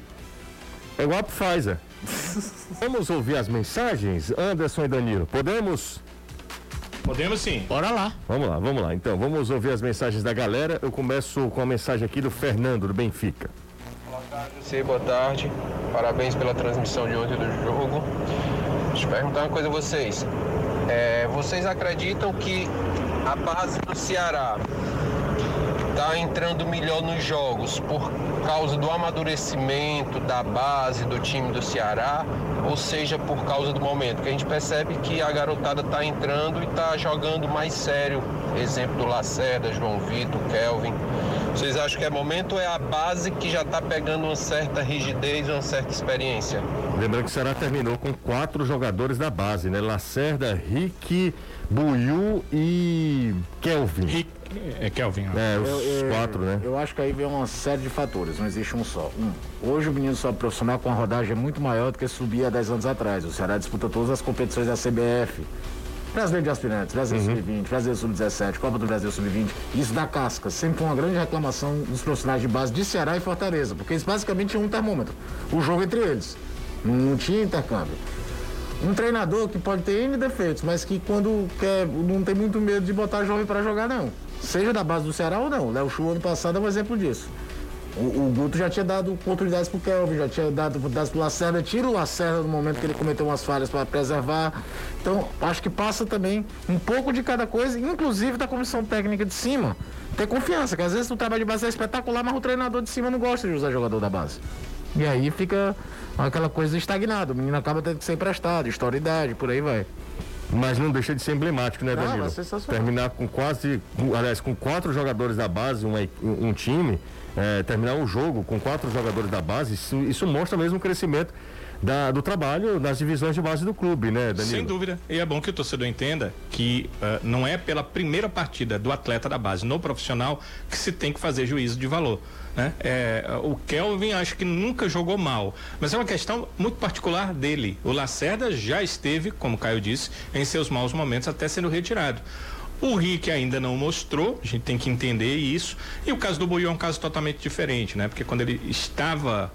S1: É igual a Pfizer. Vamos ouvir as mensagens, Anderson e Danilo. Podemos?
S4: Podemos sim.
S1: Bora lá. Vamos lá, vamos lá. Então, vamos ouvir as mensagens da galera. Eu começo com a mensagem aqui do Fernando, do Benfica.
S7: Você, boa tarde. Parabéns pela transmissão de ontem do jogo. Deixa eu perguntar uma coisa a vocês. É, vocês acreditam que a base do Ceará está entrando melhor nos jogos por causa do amadurecimento da base do time do Ceará ou seja por causa do momento, que a gente percebe que a garotada está entrando e está jogando mais sério. Exemplo do Lacerda, João Vitor, Kelvin. Vocês acham que é momento ou é a base que já está pegando uma certa rigidez, uma certa experiência?
S1: Lembrando que o Ceará terminou com quatro jogadores da base, né? Lacerda, Rick, Buiu e Kelvin.
S4: Rick, é Kelvin.
S1: É, os eu, eu, quatro, né?
S6: Eu acho que aí vem uma série de fatores, não existe um só. Um, hoje o menino só profissional com a rodagem é muito maior do que subia há 10 anos atrás. O Ceará disputa todas as competições da CBF. Brasileiro de Aspirantes, Brasileiro uhum. Sub-20, Brasileiro Sub-17, Copa do Brasil Sub-20. Isso dá casca. Sempre uma grande reclamação dos profissionais de base de Ceará e Fortaleza, porque eles basicamente tinham um termômetro. O jogo entre eles. Não, não tinha intercâmbio. Um treinador que pode ter N defeitos, mas que quando quer, não tem muito medo de botar jovem para jogar, não. Seja da base do Ceará ou não. Léo Chu ano passado é um exemplo disso. O, o Guto já tinha dado oportunidades pro Kelvin, já tinha dado oportunidades pro Lacerda, tira o Lacerda no momento que ele cometeu umas falhas para preservar. Então, acho que passa também um pouco de cada coisa, inclusive da comissão técnica de cima. Ter confiança, que às vezes o trabalho de base é espetacular, mas o treinador de cima não gosta de usar jogador da base. E aí fica aquela coisa estagnada. O menino acaba tendo que ser emprestado, historidade, por aí vai.
S1: Mas não deixa de ser emblemático, né, Danilo? Não, Terminar com quase, aliás, com quatro jogadores da base, um, um time, é, terminar o jogo com quatro jogadores da base, isso, isso mostra mesmo o crescimento da, do trabalho nas divisões de base do clube, né, Danilo?
S4: Sem dúvida. E é bom que o torcedor entenda que uh, não é pela primeira partida do atleta da base no profissional que se tem que fazer juízo de valor. Né? É, o Kelvin acho que nunca jogou mal, mas é uma questão muito particular dele. O Lacerda já esteve, como Caio disse, em seus maus momentos até sendo retirado. O Rick ainda não mostrou, a gente tem que entender isso. E o caso do Buiu é um caso totalmente diferente, né? Porque quando ele estava,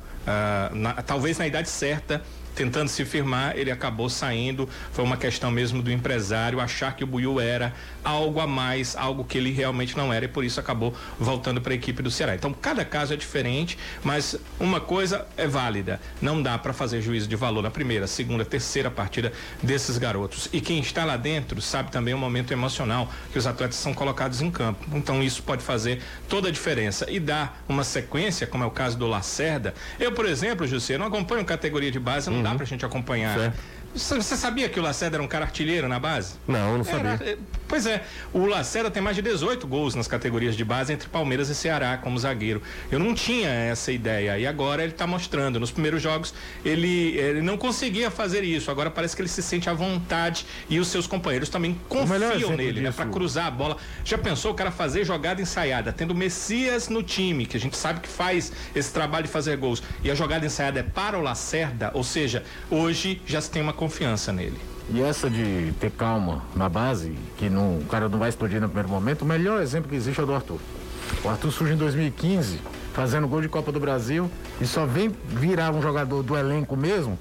S4: na, talvez na idade certa, tentando se firmar, ele acabou saindo. Foi uma questão mesmo do empresário achar que o Buiu era algo a mais, algo que ele realmente não era e por isso acabou voltando para a equipe do Ceará. Então, cada caso é diferente, mas uma coisa é válida: não dá para fazer juízo de valor na primeira, segunda, terceira partida desses garotos. E quem está lá dentro sabe também o momento emocional que os atletas são colocados em campo. Então, isso pode fazer toda a diferença e dar uma sequência, como é o caso do Lacerda. Eu, por exemplo, José, não acompanho categoria de base, não. Dá para a gente acompanhar. Certo. Você sabia que o Lacerda era um cara artilheiro na base?
S1: Não, não sabia.
S4: Era, pois é, o Lacerda tem mais de 18 gols nas categorias de base entre Palmeiras e Ceará como zagueiro. Eu não tinha essa ideia e agora ele está mostrando. Nos primeiros jogos ele, ele não conseguia fazer isso. Agora parece que ele se sente à vontade e os seus companheiros também confiam nele, né, para cruzar a bola. Já pensou o cara fazer jogada ensaiada, tendo Messias no time, que a gente sabe que faz esse trabalho de fazer gols, e a jogada ensaiada é para o Lacerda, ou seja, hoje já se tem uma confiança nele.
S6: E essa de ter calma na base, que não, o cara não vai explodir no primeiro momento, o melhor exemplo que existe é o do Arthur. O Arthur surge em 2015, fazendo gol de Copa do Brasil, e só vem virar um jogador do elenco mesmo,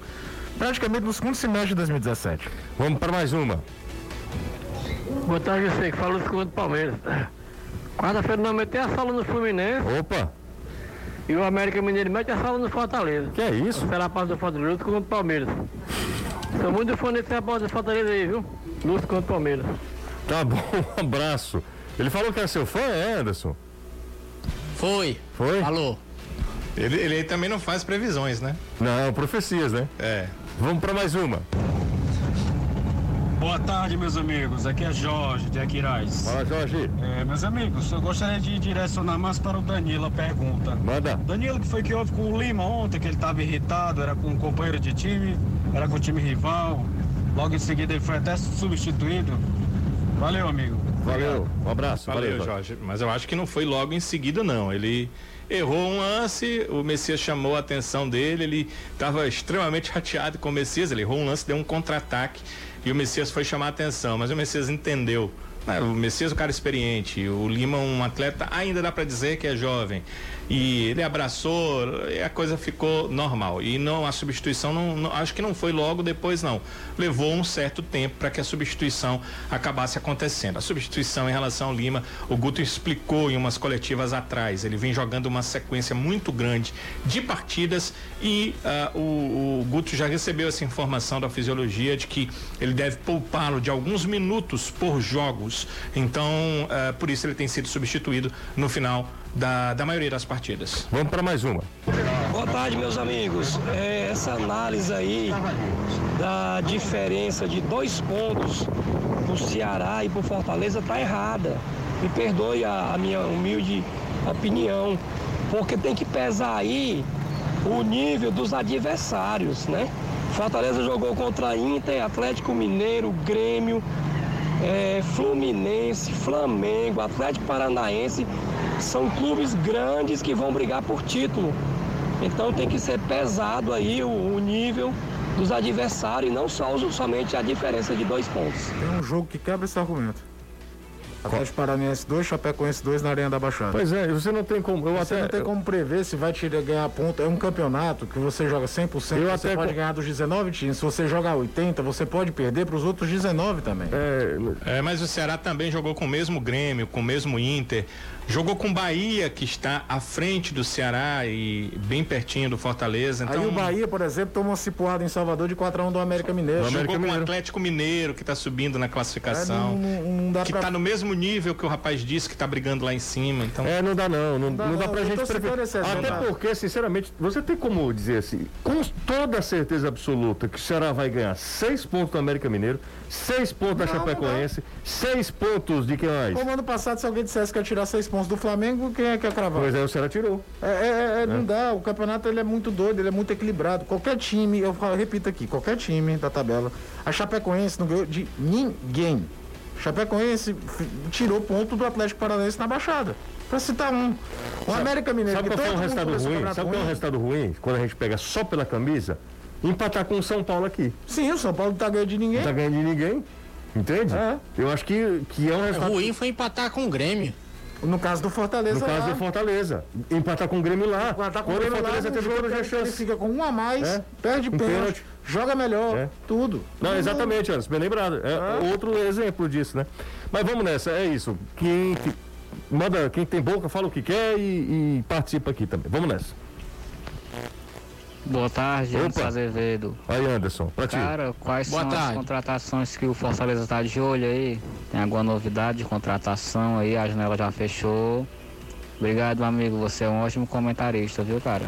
S6: praticamente no segundo semestre de 2017.
S1: Vamos para mais uma.
S8: Boa tarde, você que fala do segundo Palmeiras. Quarta-feira nós metemos a sala no Fluminense.
S1: Opa!
S8: E o América Mineiro mete a sala no Fortaleza.
S1: Que é isso?
S8: Será a paz do Fortaleza contra o Palmeiras. Sou muito fã desse rapaz do Fortaleza aí, viu? Lúcio contra o Palmeiras.
S1: Tá bom, um abraço. Ele falou que é seu fã, é, Anderson?
S5: Foi.
S1: Foi?
S5: Falou.
S4: Ele, ele também não faz previsões, né?
S1: Não, profecias, né?
S4: É.
S1: Vamos para mais uma.
S9: Boa tarde, meus amigos. Aqui é Jorge, de Aquiraz.
S1: Fala, Jorge.
S9: É, meus amigos, eu gostaria de direcionar mais para o Danilo a pergunta.
S1: Manda.
S9: Danilo, que foi que houve com o Lima ontem, que ele estava irritado, era com um companheiro de time, era com o time rival. Logo em seguida ele foi até substituído. Valeu, amigo.
S1: Valeu, um abraço.
S4: Valeu, valeu Jorge. Mas eu acho que não foi logo em seguida, não. Ele errou um lance, o Messias chamou a atenção dele, ele estava extremamente chateado com o Messias, ele errou um lance, deu um contra-ataque e o Messias foi chamar a atenção, mas o Messias entendeu. Né, o Messias é um cara experiente, o Lima um atleta, ainda dá para dizer que é jovem e ele abraçou e a coisa ficou normal. E não a substituição não, não, acho que não foi logo depois não. Levou um certo tempo para que a substituição acabasse acontecendo. A substituição em relação ao Lima, o Guto explicou em umas coletivas atrás. Ele vem jogando uma sequência muito grande de partidas e uh, o, o Guto já recebeu essa informação da fisiologia de que ele deve poupá-lo de alguns minutos por jogos. Então, uh, por isso ele tem sido substituído no final da, da maioria das partidas.
S1: Vamos para mais uma.
S8: Boa tarde, meus amigos. É, essa análise aí da diferença de dois pontos pro Ceará e pro Fortaleza tá errada. Me perdoe a, a minha humilde opinião, porque tem que pesar aí o nível dos adversários, né? Fortaleza jogou contra Inter, Atlético Mineiro, Grêmio, é, Fluminense, Flamengo, Atlético Paranaense. São clubes grandes que vão brigar por título. Então tem que ser pesado aí o, o nível dos adversários e não só somente a diferença de dois pontos.
S6: Tem um jogo que quebra esse argumento. Atlético Paranaense 2, Chapecoense 2 na Arena da Baixada.
S1: Pois é, você não tem como. Eu
S6: você
S1: até,
S6: não tem como prever se vai tirar, ganhar ponto. É um campeonato que você joga 100%, eu você até pode com... ganhar dos 19 times. Se você jogar 80, você pode perder para os outros 19 também.
S4: É... é, mas o Ceará também jogou com o mesmo Grêmio, com o mesmo Inter. Jogou com Bahia, que está à frente do Ceará e bem pertinho do Fortaleza. Então...
S6: Aí o Bahia, por exemplo, tomou uma cipuada em Salvador de 4x1 do América Mineiro.
S4: Jogou
S6: América
S4: com
S6: Mineiro.
S4: o Atlético Mineiro, que está subindo na classificação. É, não, não, não que está pra... no mesmo nível que o rapaz disse que está brigando lá em cima. Então...
S1: É, não dá não. Não, não dá, não dá pra gente prever. Até porque, sinceramente, você tem como dizer assim, com toda a certeza absoluta que o Ceará vai ganhar seis pontos do América Mineiro, seis pontos da Chapecoense, seis pontos de quem mais?
S6: Como ano passado, se alguém dissesse que ia tirar seis pontos do Flamengo, quem é que ia cravar?
S1: Pois é, o Ceará tirou.
S6: É, é, é, não é. dá, o campeonato ele é muito doido, ele é muito equilibrado. Qualquer time, eu, repito aqui, qualquer time da tabela, a Chapecoense não ganhou de ninguém. Chapecoense tirou ponto do Atlético Paranaense na Baixada. Pra citar um. O América Mineiro.
S1: Sabe qual foi um resultado ruim? Sabe qual é um resultado ruim? Quando a gente pega só pela camisa? Empatar com o São Paulo aqui.
S6: Sim, o São Paulo não tá ganhando de ninguém.
S1: Não tá ganhando de ninguém. Entende? É. Eu acho que, que é um resultado.
S5: O ruim foi empatar com o Grêmio.
S6: No caso do Fortaleza.
S1: No caso
S6: lá.
S1: do Fortaleza. Empatar com o Grêmio lá.
S6: Empatar com o Grêmio Fortaleza lá, teve jogo já chance. Ele fica com um a mais, é. perde um pênalti, pênalti, joga melhor, é. tudo.
S1: Não, tudo. exatamente, Anderson, bem lembrado. É, é, outro exemplo disso, né? Mas vamos nessa, é isso. Quem, que, manda, quem tem boca, fala o que quer e, e participa aqui também. Vamos nessa.
S10: Boa tarde, Anderson Azevedo.
S1: Aí, Anderson, pra ti.
S10: Cara, quais
S5: Boa
S10: são
S5: tarde.
S10: as contratações que o Fortaleza tá de olho aí? Tem alguma novidade de contratação aí? A janela já fechou. Obrigado, amigo. Você é um ótimo comentarista, viu, cara?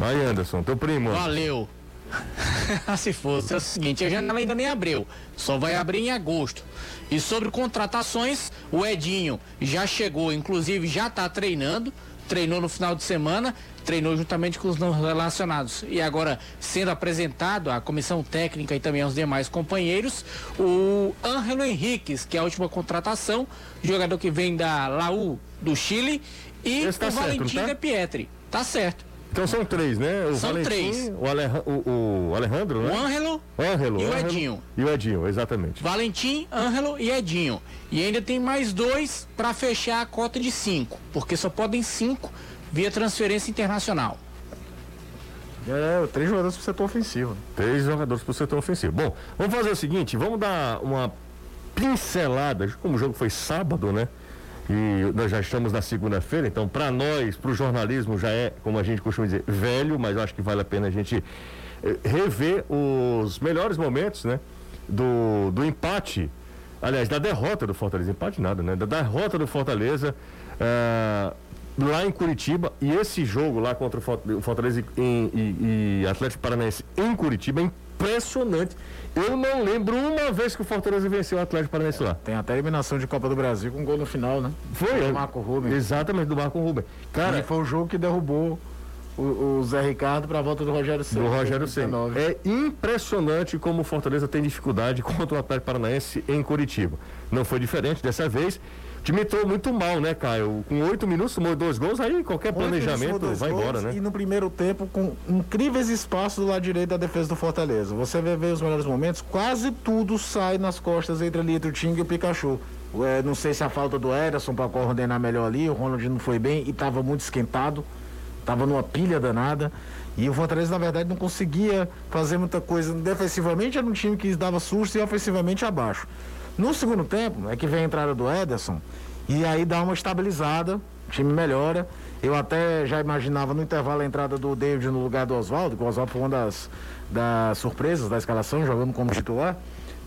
S1: Aí, Anderson, teu primo.
S5: Valeu. Se fosse é o seguinte, a janela ainda nem abriu, só vai abrir em agosto. E sobre contratações, o Edinho já chegou, inclusive já está treinando, treinou no final de semana, treinou juntamente com os não relacionados. E agora, sendo apresentado à comissão técnica e também aos demais companheiros, o Ângelo Henriquez, que é a última contratação, jogador que vem da Laú do Chile, e
S1: tá
S5: o Valentim
S1: tá?
S5: De Pietri. Tá certo.
S1: Então são três, né? O
S5: são
S1: Valentim,
S5: três.
S1: O, Alejandro, o, o Alejandro, né?
S5: O Ângelo,
S1: Ângelo
S5: e o
S1: Ângelo
S5: Edinho.
S1: E o Edinho, exatamente.
S5: Valentim, Ângelo e Edinho. E ainda tem mais dois para fechar a cota de cinco, porque só podem cinco via transferência internacional.
S6: É, três jogadores pro setor ofensivo.
S1: Três jogadores pro setor ofensivo. Bom, vamos fazer o seguinte, vamos dar uma pincelada, como o jogo foi sábado, né? E nós já estamos na segunda-feira, então para nós, para o jornalismo já é, como a gente costuma dizer, velho, mas eu acho que vale a pena a gente eh, rever os melhores momentos, né? Do, do empate, aliás, da derrota do Fortaleza, empate nada, né? Da derrota do Fortaleza uh, lá em Curitiba e esse jogo lá contra o Fortaleza e, e, e Atlético Paranaense em Curitiba é impressionante. Eu não lembro uma vez que o Fortaleza venceu o Atlético Paranaense lá.
S6: Tem até eliminação de Copa do Brasil com um gol no final, né?
S1: Foi,
S6: do
S1: é,
S6: Marco Rubens.
S1: Exatamente, do Marco Rubens. Cara,
S6: e foi o jogo que derrubou o, o Zé Ricardo para a volta do Rogério Ceni.
S1: Do Rogério Ceni. É impressionante como o Fortaleza tem dificuldade contra o Atlético Paranaense em Curitiba. Não foi diferente dessa vez time entrou muito mal, né, Caio? Com oito minutos, tomou dois gols, aí qualquer planejamento vai embora, né?
S6: E no primeiro tempo, com incríveis espaços do lado direito da defesa do Fortaleza. Você vê, vê os melhores momentos, quase tudo sai nas costas entre ali, o Ting e o Pikachu. É, não sei se a falta do Ederson para coordenar melhor ali, o Ronald não foi bem e estava muito esquentado, estava numa pilha danada. E o Fortaleza, na verdade, não conseguia fazer muita coisa. Defensivamente era um time que dava susto e ofensivamente abaixo. No segundo tempo, é que vem a entrada do Ederson e aí dá uma estabilizada, o time melhora. Eu até já imaginava no intervalo a entrada do David no lugar do Oswaldo, que o Oswaldo foi uma das, das surpresas da escalação, jogando como titular,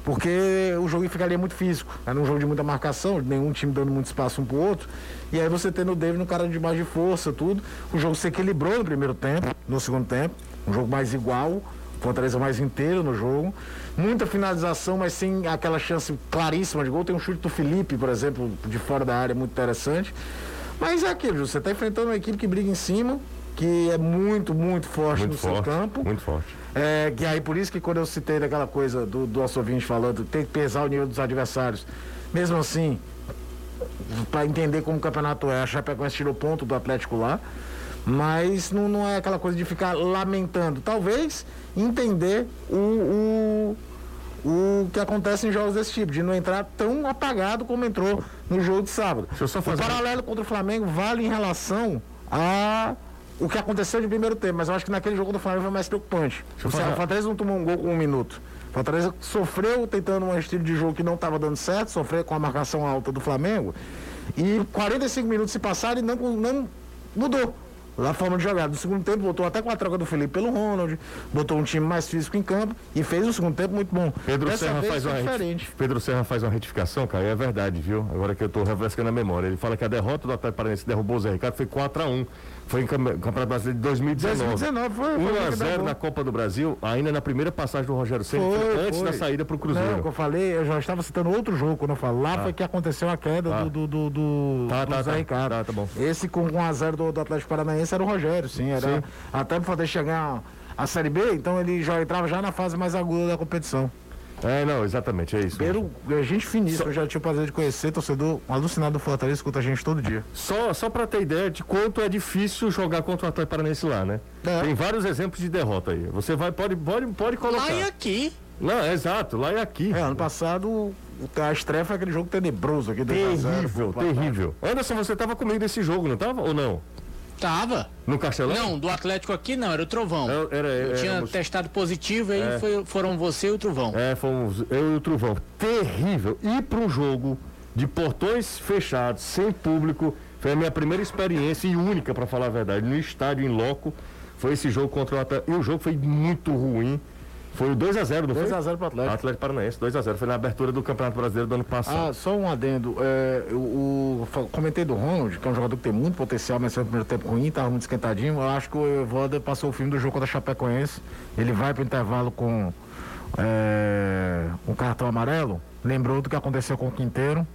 S6: porque o jogo ficaria muito físico. Era um jogo de muita marcação, nenhum time dando muito espaço um pro outro. E aí você tendo o David no cara de mais de força, tudo. O jogo se equilibrou no primeiro tempo, no segundo tempo, um jogo mais igual. Fortaleza mais inteiro no jogo. Muita finalização, mas sem aquela chance claríssima de gol. Tem um chute do Felipe, por exemplo, de fora da área, muito interessante. Mas é aquilo, você está enfrentando uma equipe que briga em cima, que é muito, muito forte
S1: muito
S6: no
S1: forte,
S6: seu campo.
S1: Muito forte.
S6: É, que aí por isso que quando eu citei daquela coisa do, do nosso ouvinte falando, tem que pesar o nível dos adversários. Mesmo assim, para entender como o campeonato é, a Chapecoense tirou ponto do Atlético lá, mas não, não é aquela coisa de ficar lamentando. Talvez entender o, o, o que acontece em jogos desse tipo, de não entrar tão apagado como entrou no jogo de sábado. O paralelo contra o Flamengo vale em relação a o que aconteceu de primeiro tempo, mas eu acho que naquele jogo do Flamengo foi mais preocupante. O
S1: falar-
S6: Fortaleza não tomou um gol com um minuto. O Fortaleza sofreu tentando um estilo de jogo que não estava dando certo, sofreu com a marcação alta do Flamengo. E 45 minutos se passaram e não, não mudou a forma de jogar. No segundo tempo, voltou até com a troca do Felipe pelo Ronald, botou um time mais físico em campo e fez um segundo tempo muito bom.
S1: Pedro
S6: Dessa
S1: Serra, faz uma
S6: diferente.
S1: Pedro Serra faz uma retificação, cara, é verdade, viu? Agora que eu tô refrescando a memória. Ele fala que a derrota do Atlético Paranaense derrubou o Zé Ricardo foi 4x1. Foi em Cam- Campeonato Brasileiro de 2019.
S6: 2019 foi- foi o que
S1: 1x0
S6: derrubou.
S1: na Copa do Brasil, ainda na primeira passagem do Rogério Ceni, antes da saída pro Cruzeiro.
S6: Não, que eu falei, eu já estava citando outro jogo quando eu falo. Lá foi que aconteceu a queda
S1: Ah.
S6: do, do, do,
S1: Tá,
S6: do
S1: tá,
S6: Zé
S1: tá.
S6: Ricardo.
S1: Tá, tá bom.
S6: Esse com 1x0 do, do Atlético Paranaense era o Rogério, sim. Era,
S1: Sim.
S6: Até para poder chegar a Série B, então ele já entrava já na fase mais aguda da competição.
S1: É, não, exatamente, é isso.
S6: Pedro, é gente finíssima, eu já tive o prazer de conhecer, torcedor alucinado do Fortaleza, escuta a gente todo dia.
S1: Só, só para ter ideia de quanto é difícil jogar contra o Atlético Paranaense lá, né?
S6: É.
S1: Tem vários exemplos de derrota aí. Você vai, pode, pode, pode colocar.
S5: Lá e aqui.
S1: Não, é exato, lá e aqui.
S6: É, ano passado o- a estreia foi aquele jogo tenebroso aqui, 2 a 0
S1: Terrível, terrível. Anderson, você tava comigo nesse jogo, não tava? Ou não?
S5: Tava.
S1: No Castelão?
S5: Não, do Atlético aqui não, era o Trovão.
S1: Era- era-
S5: eu tinha
S1: éramos-
S5: testado positivo, aí
S1: É.
S5: foi- foram você e o Trovão.
S1: É, fomos eu e o Truvão. Terrível. Ir para um jogo de portões fechados, sem público, foi a minha primeira experiência e única, para falar a verdade, no estádio em loco. Foi esse jogo contra o Atlético. E o jogo foi muito ruim. Foi o 2x0, não foi?
S6: 2x0 pro Atlético.
S1: Atlético Paranaense, 2x0. Foi na abertura do Campeonato Brasileiro do ano passado.
S6: Ah, só um adendo. É, o, o- comentei do Ronald, que é um jogador que tem muito potencial, mas foi o primeiro tempo ruim, estava muito esquentadinho. Eu acho que o Evoda passou o filme do jogo contra a Chapecoense. Ele vai para o intervalo com é, um cartão amarelo. Lembrou do que aconteceu com o Quinteiro.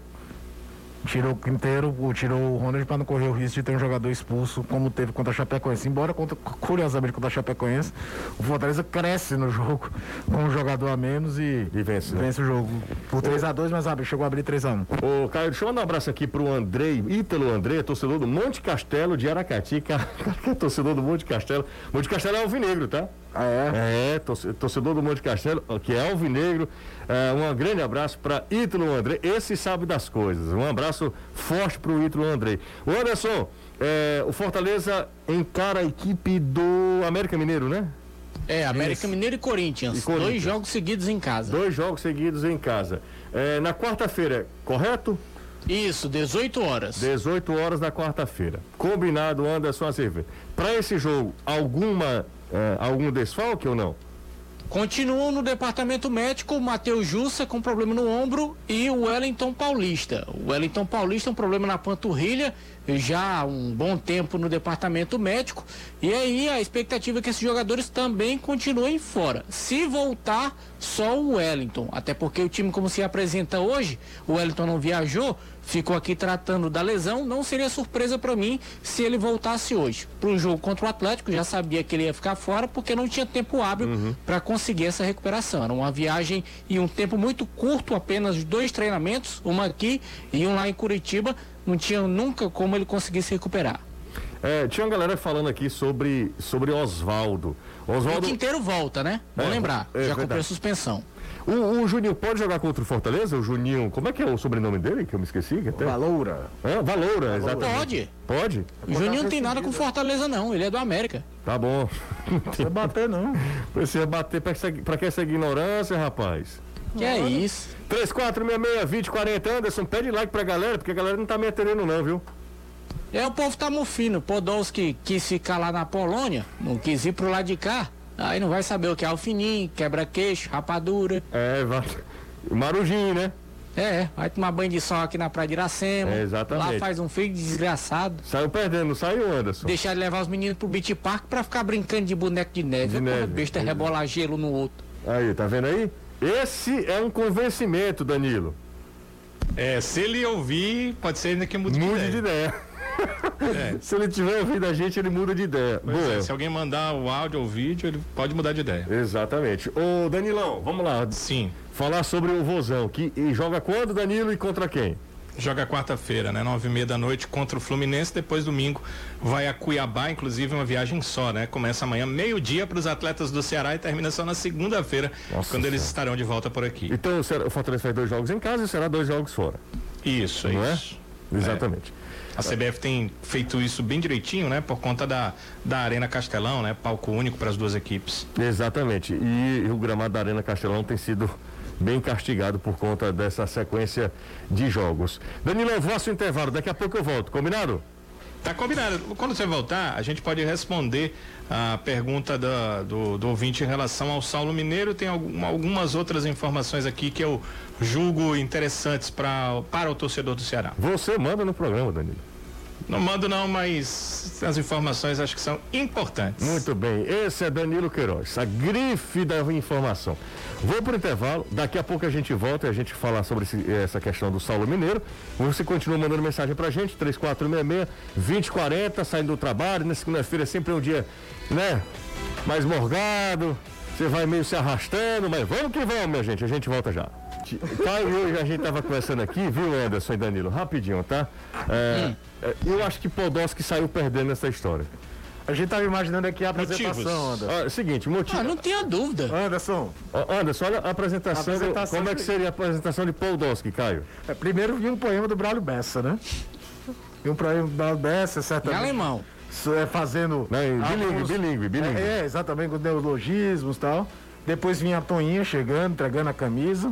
S6: Tirou o Quinteiro, o- tirou o Ronald para não correr o risco de ter um jogador expulso, como teve contra a Chapecoense. Embora, contra, curiosamente, contra a Chapecoense, o Fortaleza cresce no jogo com um jogador a menos e,
S1: E vence, né?
S6: o jogo. Por 3x2, mas abre, chegou a abrir 3x1.
S1: Ô, Caio, deixa eu mandar um abraço aqui pro Andrei, Ítalo André, torcedor do Monte Castelo de Aracati, cara, que é torcedor do Monte Castelo. Monte Castelo é alvinegro, tá?
S6: Ah, é?
S1: É, torce- torcedor do Monte Castelo, que é alvinegro. É, um grande abraço para Ítalo André, esse sabe das coisas. Um abraço forte pro Ítalo André. O Anderson, é, o Fortaleza encara a equipe do América Mineiro, né?
S5: É, América
S1: Isso.
S5: Mineiro e Corinthians.
S1: E Corinthians.
S5: Dois jogos seguidos em casa.
S1: Dois jogos seguidos em casa. É, na quarta-feira, correto?
S5: Isso, 18 horas.
S1: 18 horas na quarta-feira. Combinado, Anderson Azevedo. Para esse jogo, alguma, eh, algum desfalque ou não?
S5: Continuam no departamento médico o Matheus Jussa com problema no ombro e o Wellington Paulista. O Wellington Paulista um problema na panturrilha, já há um bom tempo no departamento médico. E aí a expectativa é que esses jogadores também continuem fora. Se voltar, só o Wellington. Até porque o time como se apresenta hoje, o Wellington não viajou, ficou aqui tratando da lesão. Não seria surpresa para mim se ele voltasse hoje. Para o jogo contra o Atlético, já sabia que ele ia ficar fora porque não tinha tempo hábil para conseguir essa recuperação. Era uma viagem e um tempo muito curto, apenas dois treinamentos, uma aqui e um lá em Curitiba. Não tinha nunca como ele conseguir se recuperar.
S1: Eh, tinha uma galera falando aqui sobre, sobre Oswaldo.
S5: O
S1: Oswaldo.
S5: Quinteiro volta, né? Bom
S1: É,
S5: lembrar,
S1: é
S5: já cumpriu a suspensão.
S1: O, o Juninho pode jogar contra o Fortaleza? O Juninho. Como é que é o sobrenome dele? Que eu me esqueci? que Até...
S6: Valoura.
S1: É, Valoura, exatamente.
S5: Pode.
S1: Pode?
S5: O Juninho não tem nada com Fortaleza, não. Ele é do América.
S1: Tá bom.
S6: Não precisa bater, não.
S1: Precisa bater pra, essa- pra que essa ignorância, rapaz?
S5: Que é isso?
S1: 3466-2040, Anderson, pede like pra galera, porque a galera não tá me atendendo, não, viu?
S5: É, o povo tá mufino. Podolski quis ficar lá na Polônia, não quis ir pro lado de cá. Aí não vai saber o que é alfinim, quebra-queixo, rapadura.
S1: É, vai. Marujinho, né?
S5: É, vai tomar banho de sol aqui na Praia de Iracema.
S1: É, exatamente.
S5: Lá faz um frio desgraçado.
S1: Saiu perdendo, não saiu, Anderson?
S5: Deixar de levar os meninos pro beach park pra ficar brincando de boneco de neve.
S1: De neve.
S5: besta rebolar gelo no outro.
S1: Aí, tá vendo aí? Esse é um convencimento, Danilo.
S4: É, se ele ouvir, pode ser ainda que mude de
S1: Mude
S4: ideia.
S1: de ideia. É. se ele tiver ouvindo a gente, ele muda de ideia.
S4: É, se alguém mandar o áudio ou o vídeo, ele pode mudar de ideia.
S1: Exatamente. Ô, Danilão, vamos lá.
S4: Sim.
S1: Falar sobre o Vozão, que joga quando, Danilo, e contra quem?
S4: Joga quarta-feira, né? Nove e meia da noite contra o Fluminense. Depois domingo vai a Cuiabá, inclusive uma viagem só, né? Começa amanhã meio dia para os atletas do Ceará e termina só na segunda-feira, quando eles estarão de volta por aqui.
S1: Então o Fortaleza faz dois jogos em casa e será dois jogos fora.
S4: Isso,
S1: Não
S4: isso.
S1: É? Exatamente.
S4: É. A CBF tem feito isso bem direitinho, né? Por conta da, da Arena Castelão, né? Palco único para as duas equipes.
S1: Exatamente. E o gramado da Arena Castelão tem sido bem castigado por conta dessa sequência de jogos. Danilo, eu faço intervalo, daqui a pouco eu volto, combinado?
S4: Tá combinado. Quando você voltar, a gente pode responder a pergunta da, do, do ouvinte em relação ao Saulo Mineiro. Tem algum, algumas outras informações aqui que eu julgo interessantes pra, para o torcedor do Ceará.
S1: Você manda no programa, Danilo.
S4: Não mando não, mas as informações acho que são importantes.
S1: Muito bem, esse é Danilo Queiroz, a grife da informação. Vou para o intervalo, daqui a pouco a gente volta e a gente falar sobre esse, essa questão do Saulo Mineiro. Você continua mandando mensagem para a gente, 3466-2040, saindo do trabalho, na segunda-feira é sempre um dia, né, mais morgado, você vai meio se arrastando, mas vamos que vamos, minha gente, a gente volta já. Caio e hoje a gente tava conversando aqui, viu, Anderson e Danilo? Rapidinho, tá? É. É, eu acho que Podolski saiu perdendo nessa história.
S6: A gente tava imaginando aqui a apresentação, Anderson.
S1: Ah, seguinte, motivo.
S5: Ah, não tenha dúvida.
S6: Anderson.
S1: Anderson, olha a apresentação. A apresentação como é que seria a apresentação de Podolski, Caio?
S6: É, primeiro vinha um poema do Braulio Bessa, né? E um poema do Braulio Bessa, certamente.
S5: Em alemão.
S6: É, fazendo.
S1: Não, bilingue, bilingue, bilingue.
S6: É, é, exatamente, com neologismos e tal. Depois vinha a Toninha chegando, entregando a camisa.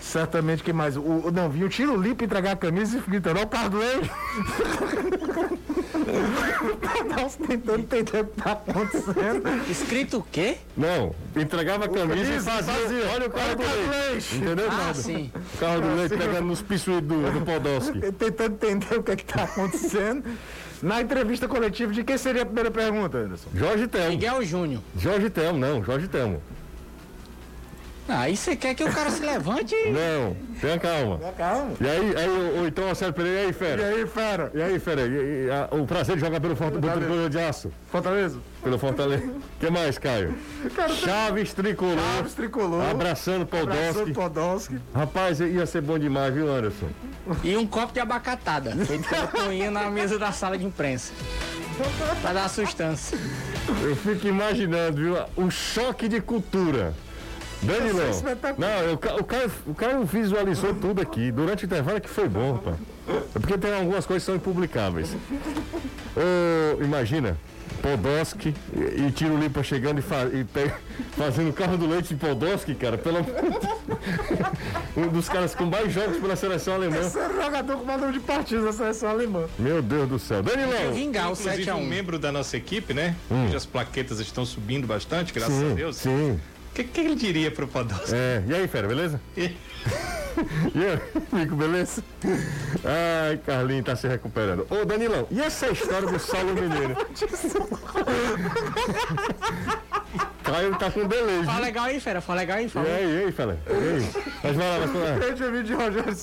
S6: Certamente que mais. O, não, vinha o Tiro Lipo entregar a camisa e gritando, ó o carro do Eide. Nós tentando entender o que tá acontecendo.
S5: Escrito o quê?
S1: Não, entregava a camisa e fazia, fazia. Olha o carro do leite. leite. Entendeu?
S5: Ah, sim.
S1: O carro do leite pegando nos pisos do, do Podolski.
S6: Tentando entender o que é que tá acontecendo. Na entrevista coletiva, de quem seria a primeira pergunta, Anderson?
S1: Jorge Telmo.
S5: Miguel Júnior.
S1: Jorge Telmo, não, Jorge Telmo.
S5: Aí você quer que o cara se levante?
S1: Não, tenha calma.
S6: Tenha calma.
S1: E aí, aí ou, então Marcelo Pereira, e aí, fera?
S6: E aí, fera?
S1: E aí, fera? E, e, a, o prazer de jogar pelo Fortaleza de Aço.
S6: Fortaleza?
S1: Pelo Fortaleza. O que mais, Caio? Cara, Chaves tricolor.
S6: Chaves tricolor.
S1: Abraçando Podolski. Abraçando
S6: Podolski.
S1: Rapaz, ia ser bom demais, viu, Anderson?
S5: E um copo de abacatada. Feito pelo na mesa da sala de imprensa. pra dar sustância.
S1: Eu fico imaginando, viu? O choque de cultura. Danilão. Não, o, o, Caio, o Caio visualizou tudo aqui. Durante o intervalo que foi bom, rapaz. É porque tem algumas coisas que são impublicáveis. Ô, imagina, Podolski e, e Tiro Lipa chegando e, fa, e pe, fazendo o carro do leite de Podolski, cara. Pelo um dos caras com mais jogos pela seleção alemã.
S6: Esse é jogador com mais de partidos da seleção alemã.
S1: Meu Deus do céu. Danilão.
S4: Vingar o 7 a 1. um membro da nossa equipe, né? Hum. As plaquetas estão subindo bastante, graças
S1: sim,
S4: a Deus.
S1: Sim.
S4: O que, que, ele diria pro Podolski?
S1: É, e aí, fera, beleza? E, e aí, Mico, beleza? Ai, Carlinhos tá se recuperando. Ô, Danilão, e essa história do Saulo Mineiro? Caio tá com delay.
S5: Fala legal aí, fera. Fala legal aí, fala.
S1: E aí, e aí, fera? E aí? Mas vai lá, vai lá.
S6: Vídeo de Rogério.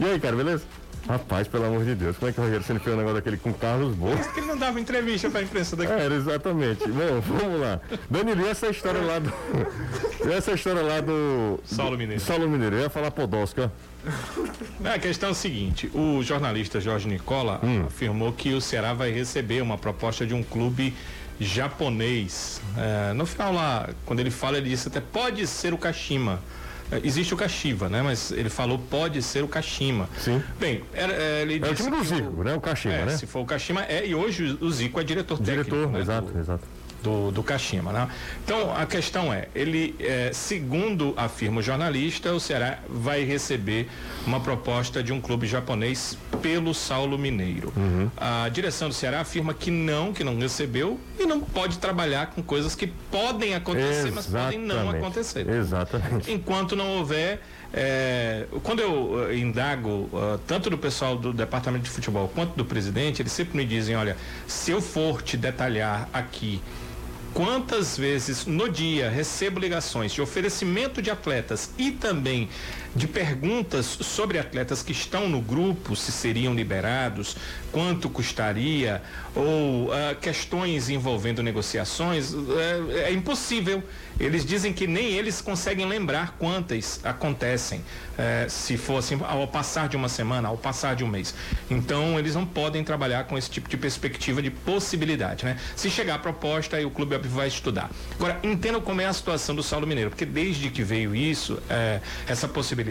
S1: E aí, cara, beleza? Rapaz, pelo amor de Deus, como é que o Rogério Senna fez um negócio daquele com Carlos Boas?
S4: Por que ele não dava entrevista pra imprensa daqui?
S1: Era, exatamente. Bom, vamos lá. Danilo, e essa história lá do. Essa história lá do.
S4: Saulo Mineiro.
S1: Saulo Mineiro, eu ia falar Podolska.
S4: A questão é o seguinte: o jornalista Jorge Nicola hum. afirmou que o Ceará vai receber uma proposta de um clube japonês. É, no final lá, quando ele fala, ele disse até pode ser o Kashima. É, existe o Kashiva, né? Mas ele falou pode ser o Kashima.
S1: Sim.
S4: Bem, é, ele
S1: é o time do Zico, o, né? O Kashima,
S4: é,
S1: né?
S4: Se for o Kashima, é, e hoje o Zico é diretor,
S1: diretor
S4: técnico.
S1: Diretor, né? exato,
S4: do,
S1: exato
S4: do, do Kashima, né? Então, a questão é, ele, é, segundo afirma o jornalista, o Ceará vai receber uma proposta de um clube japonês pelo Saulo Mineiro.
S1: Uhum.
S4: A direção do Ceará afirma que não, que não recebeu e não pode trabalhar com coisas que podem acontecer,
S1: Exatamente.
S4: mas podem não acontecer.
S1: Exatamente.
S4: Enquanto não houver é, quando eu uh, indago, uh, tanto do pessoal do departamento de futebol quanto do presidente, eles sempre me dizem: olha, se eu for te detalhar aqui quantas vezes no dia recebo ligações de oferecimento de atletas e também de perguntas sobre atletas que estão no grupo, se seriam liberados, quanto custaria, ou uh, questões envolvendo negociações, é, é, impossível. Eles dizem que nem eles conseguem lembrar quantas acontecem, é, se fossem ao passar de uma semana, ao passar de um mês. Então, eles não podem trabalhar com esse tipo de perspectiva de possibilidade, né? Se chegar a proposta, aí o clube vai estudar. Agora, entendo como é a situação do Saulo Mineiro, porque desde que veio isso, é, essa possibilidade,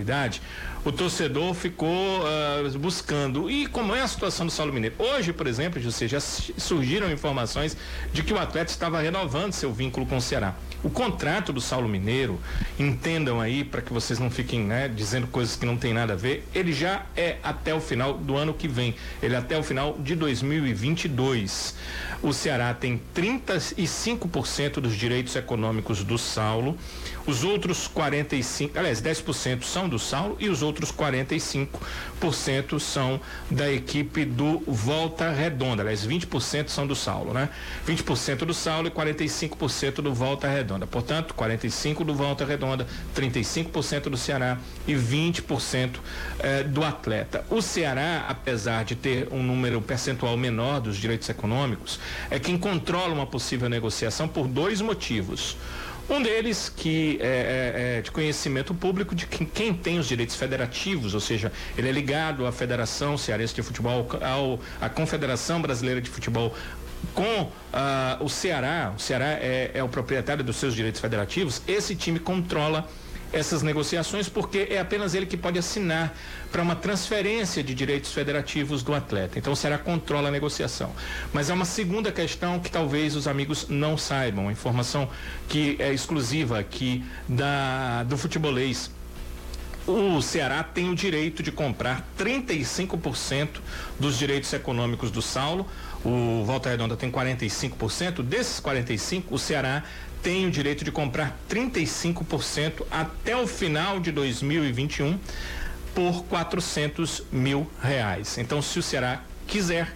S4: o torcedor ficou uh, buscando. E como é a situação do Saulo Mineiro? Hoje, por exemplo, José, já surgiram informações de que o atleta estava renovando seu vínculo com o Ceará. O contrato do Saulo Mineiro, entendam aí, para que vocês não fiquem né, dizendo coisas que não tem nada a ver, ele já é até o final do ano que vem. Ele é até o final de 2022. O Ceará tem 35% dos direitos econômicos do Saulo. Os outros 45, aliás, 10% são do Saulo e os outros 45% são da equipe do Volta Redonda. Aliás, 20% são do Saulo, né? 20% do Saulo e 45% do Volta Redonda. Portanto, 45 do Volta Redonda, 35% do Ceará e 20% eh, do atleta. O Ceará, apesar de ter um número percentual menor dos direitos econômicos, é quem controla uma possível negociação por dois motivos. Um deles que é, é, é de conhecimento público de quem, quem, tem os direitos federativos, ou seja, ele é ligado à Federação Cearense de Futebol, ao, à Confederação Brasileira de Futebol com uh, o Ceará, o Ceará é, é, o proprietário dos seus direitos federativos, esse time controla essas negociações porque é apenas ele que pode assinar para uma transferência de direitos federativos do atleta. Então o Ceará controla a negociação. Mas é uma segunda questão que talvez os amigos não saibam, uma informação que é exclusiva aqui da, do futebolês o Ceará tem o direito de comprar 35% dos direitos econômicos do Saulo. O Volta Redonda tem 45%. Desses 45, o Ceará tem o direito de comprar 35% até o final de 2021 por 400 mil reais. Então, se o Ceará quiser,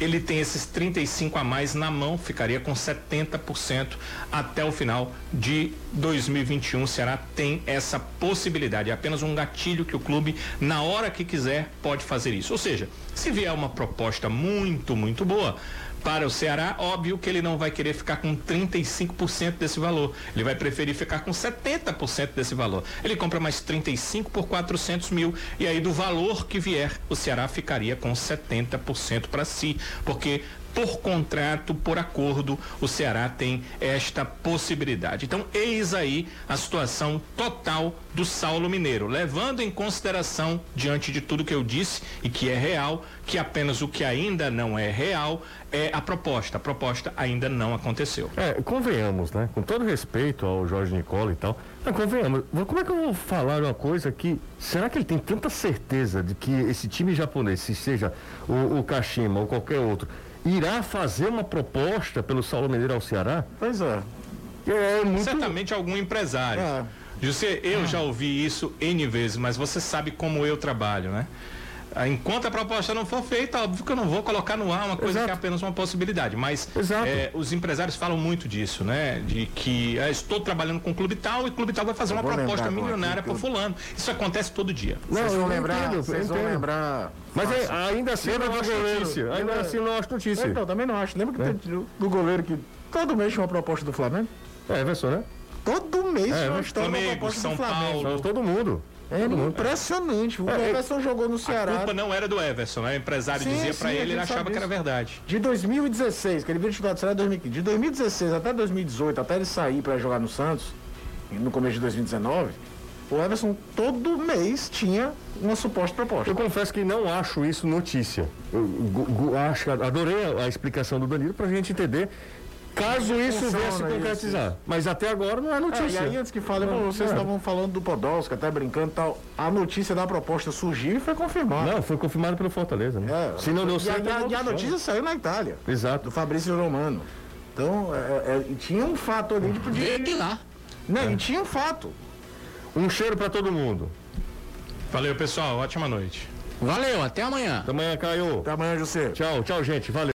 S4: ele tem esses 35 a mais na mão, ficaria com 70% até o final de 2021. O Ceará tem essa possibilidade, é apenas um gatilho que o clube, na hora que quiser, pode fazer isso. Ou seja, se vier uma proposta muito, muito boa, para o Ceará, óbvio que ele não vai querer ficar com 35% desse valor. Ele vai preferir ficar com 70% desse valor. Ele compra mais 35 por 400 mil e aí do valor que vier, o Ceará ficaria com 70% para si, porque por contrato, por acordo, o Ceará tem esta possibilidade. Então, eis aí a situação total do Saulo Mineiro, levando em consideração, diante de tudo que eu disse e que é real, que apenas o que ainda não é real é a proposta. A proposta ainda não aconteceu.
S1: É, convenhamos, né? Com todo respeito ao Jorge Nicola e tal, mas convenhamos, como é que eu vou falar uma coisa que. Será que ele tem tanta certeza de que esse time japonês, se seja o, o Kashima ou qualquer outro, irá fazer uma proposta pelo Saulo Mineiro ao Ceará?
S6: Pois é.
S4: é muito... Certamente algum empresário. É. José, eu já ouvi isso N vezes, mas você sabe como eu trabalho, né? Ah, enquanto a proposta não for feita, óbvio que eu não vou colocar no ar uma coisa Exato. que é apenas uma possibilidade. Mas é, os empresários falam muito disso, né? De que é, estou trabalhando com o clube tal e o clube tal vai fazer eu uma proposta milionária para fulano. Isso acontece todo dia.
S6: Não, vocês vão lembrar, entendo, vocês vão lembrar.
S1: Mas é, ainda assim Lembra não acho notícia. Ainda assim não acho notícia.
S6: Então, também não acho. Lembra que é. tem do goleiro que todo mês tinha uma proposta do Flamengo?
S1: É, Everson, né?
S6: Todo mês é, tinha uma
S4: história Flamengo, proposta São do Flamengo. Paulo.
S1: Todo mundo.
S6: É impressionante. O é, Everson jogou no Ceará.
S4: A culpa não era do Everson, né? O empresário sim, dizia para ele, ele achava que era verdade.
S6: De 2016, que ele veio titular do Ceará em 2015. De 2016 até 2018, até ele sair para jogar no Santos, no começo de 2019, o Everson todo mês tinha uma suposta proposta.
S1: Eu confesso que não acho isso notícia. Eu, eu acho, adorei a, a explicação do Danilo para a gente entender caso isso viesse se concretizar. Isso. Mas até agora não é notícia.
S6: É, e aí, antes que falem, vocês é. estavam falando do Podolski, até brincando tal. A notícia da proposta surgiu e foi confirmada.
S1: Não, foi confirmado pelo Fortaleza, né?
S6: É, se não deu certo. E a, e a notícia saiu na Itália.
S1: Exato.
S6: Do Fabrício Romano. Então, é, é, tinha um fato ali de
S5: poder. Veio de lá.
S6: Não, e tinha um fato.
S1: Um cheiro para todo mundo.
S4: Valeu, pessoal. Ótima noite.
S5: Valeu, até amanhã.
S1: Até amanhã, Caio.
S6: Até amanhã, José.
S1: Tchau, tchau, gente. Valeu.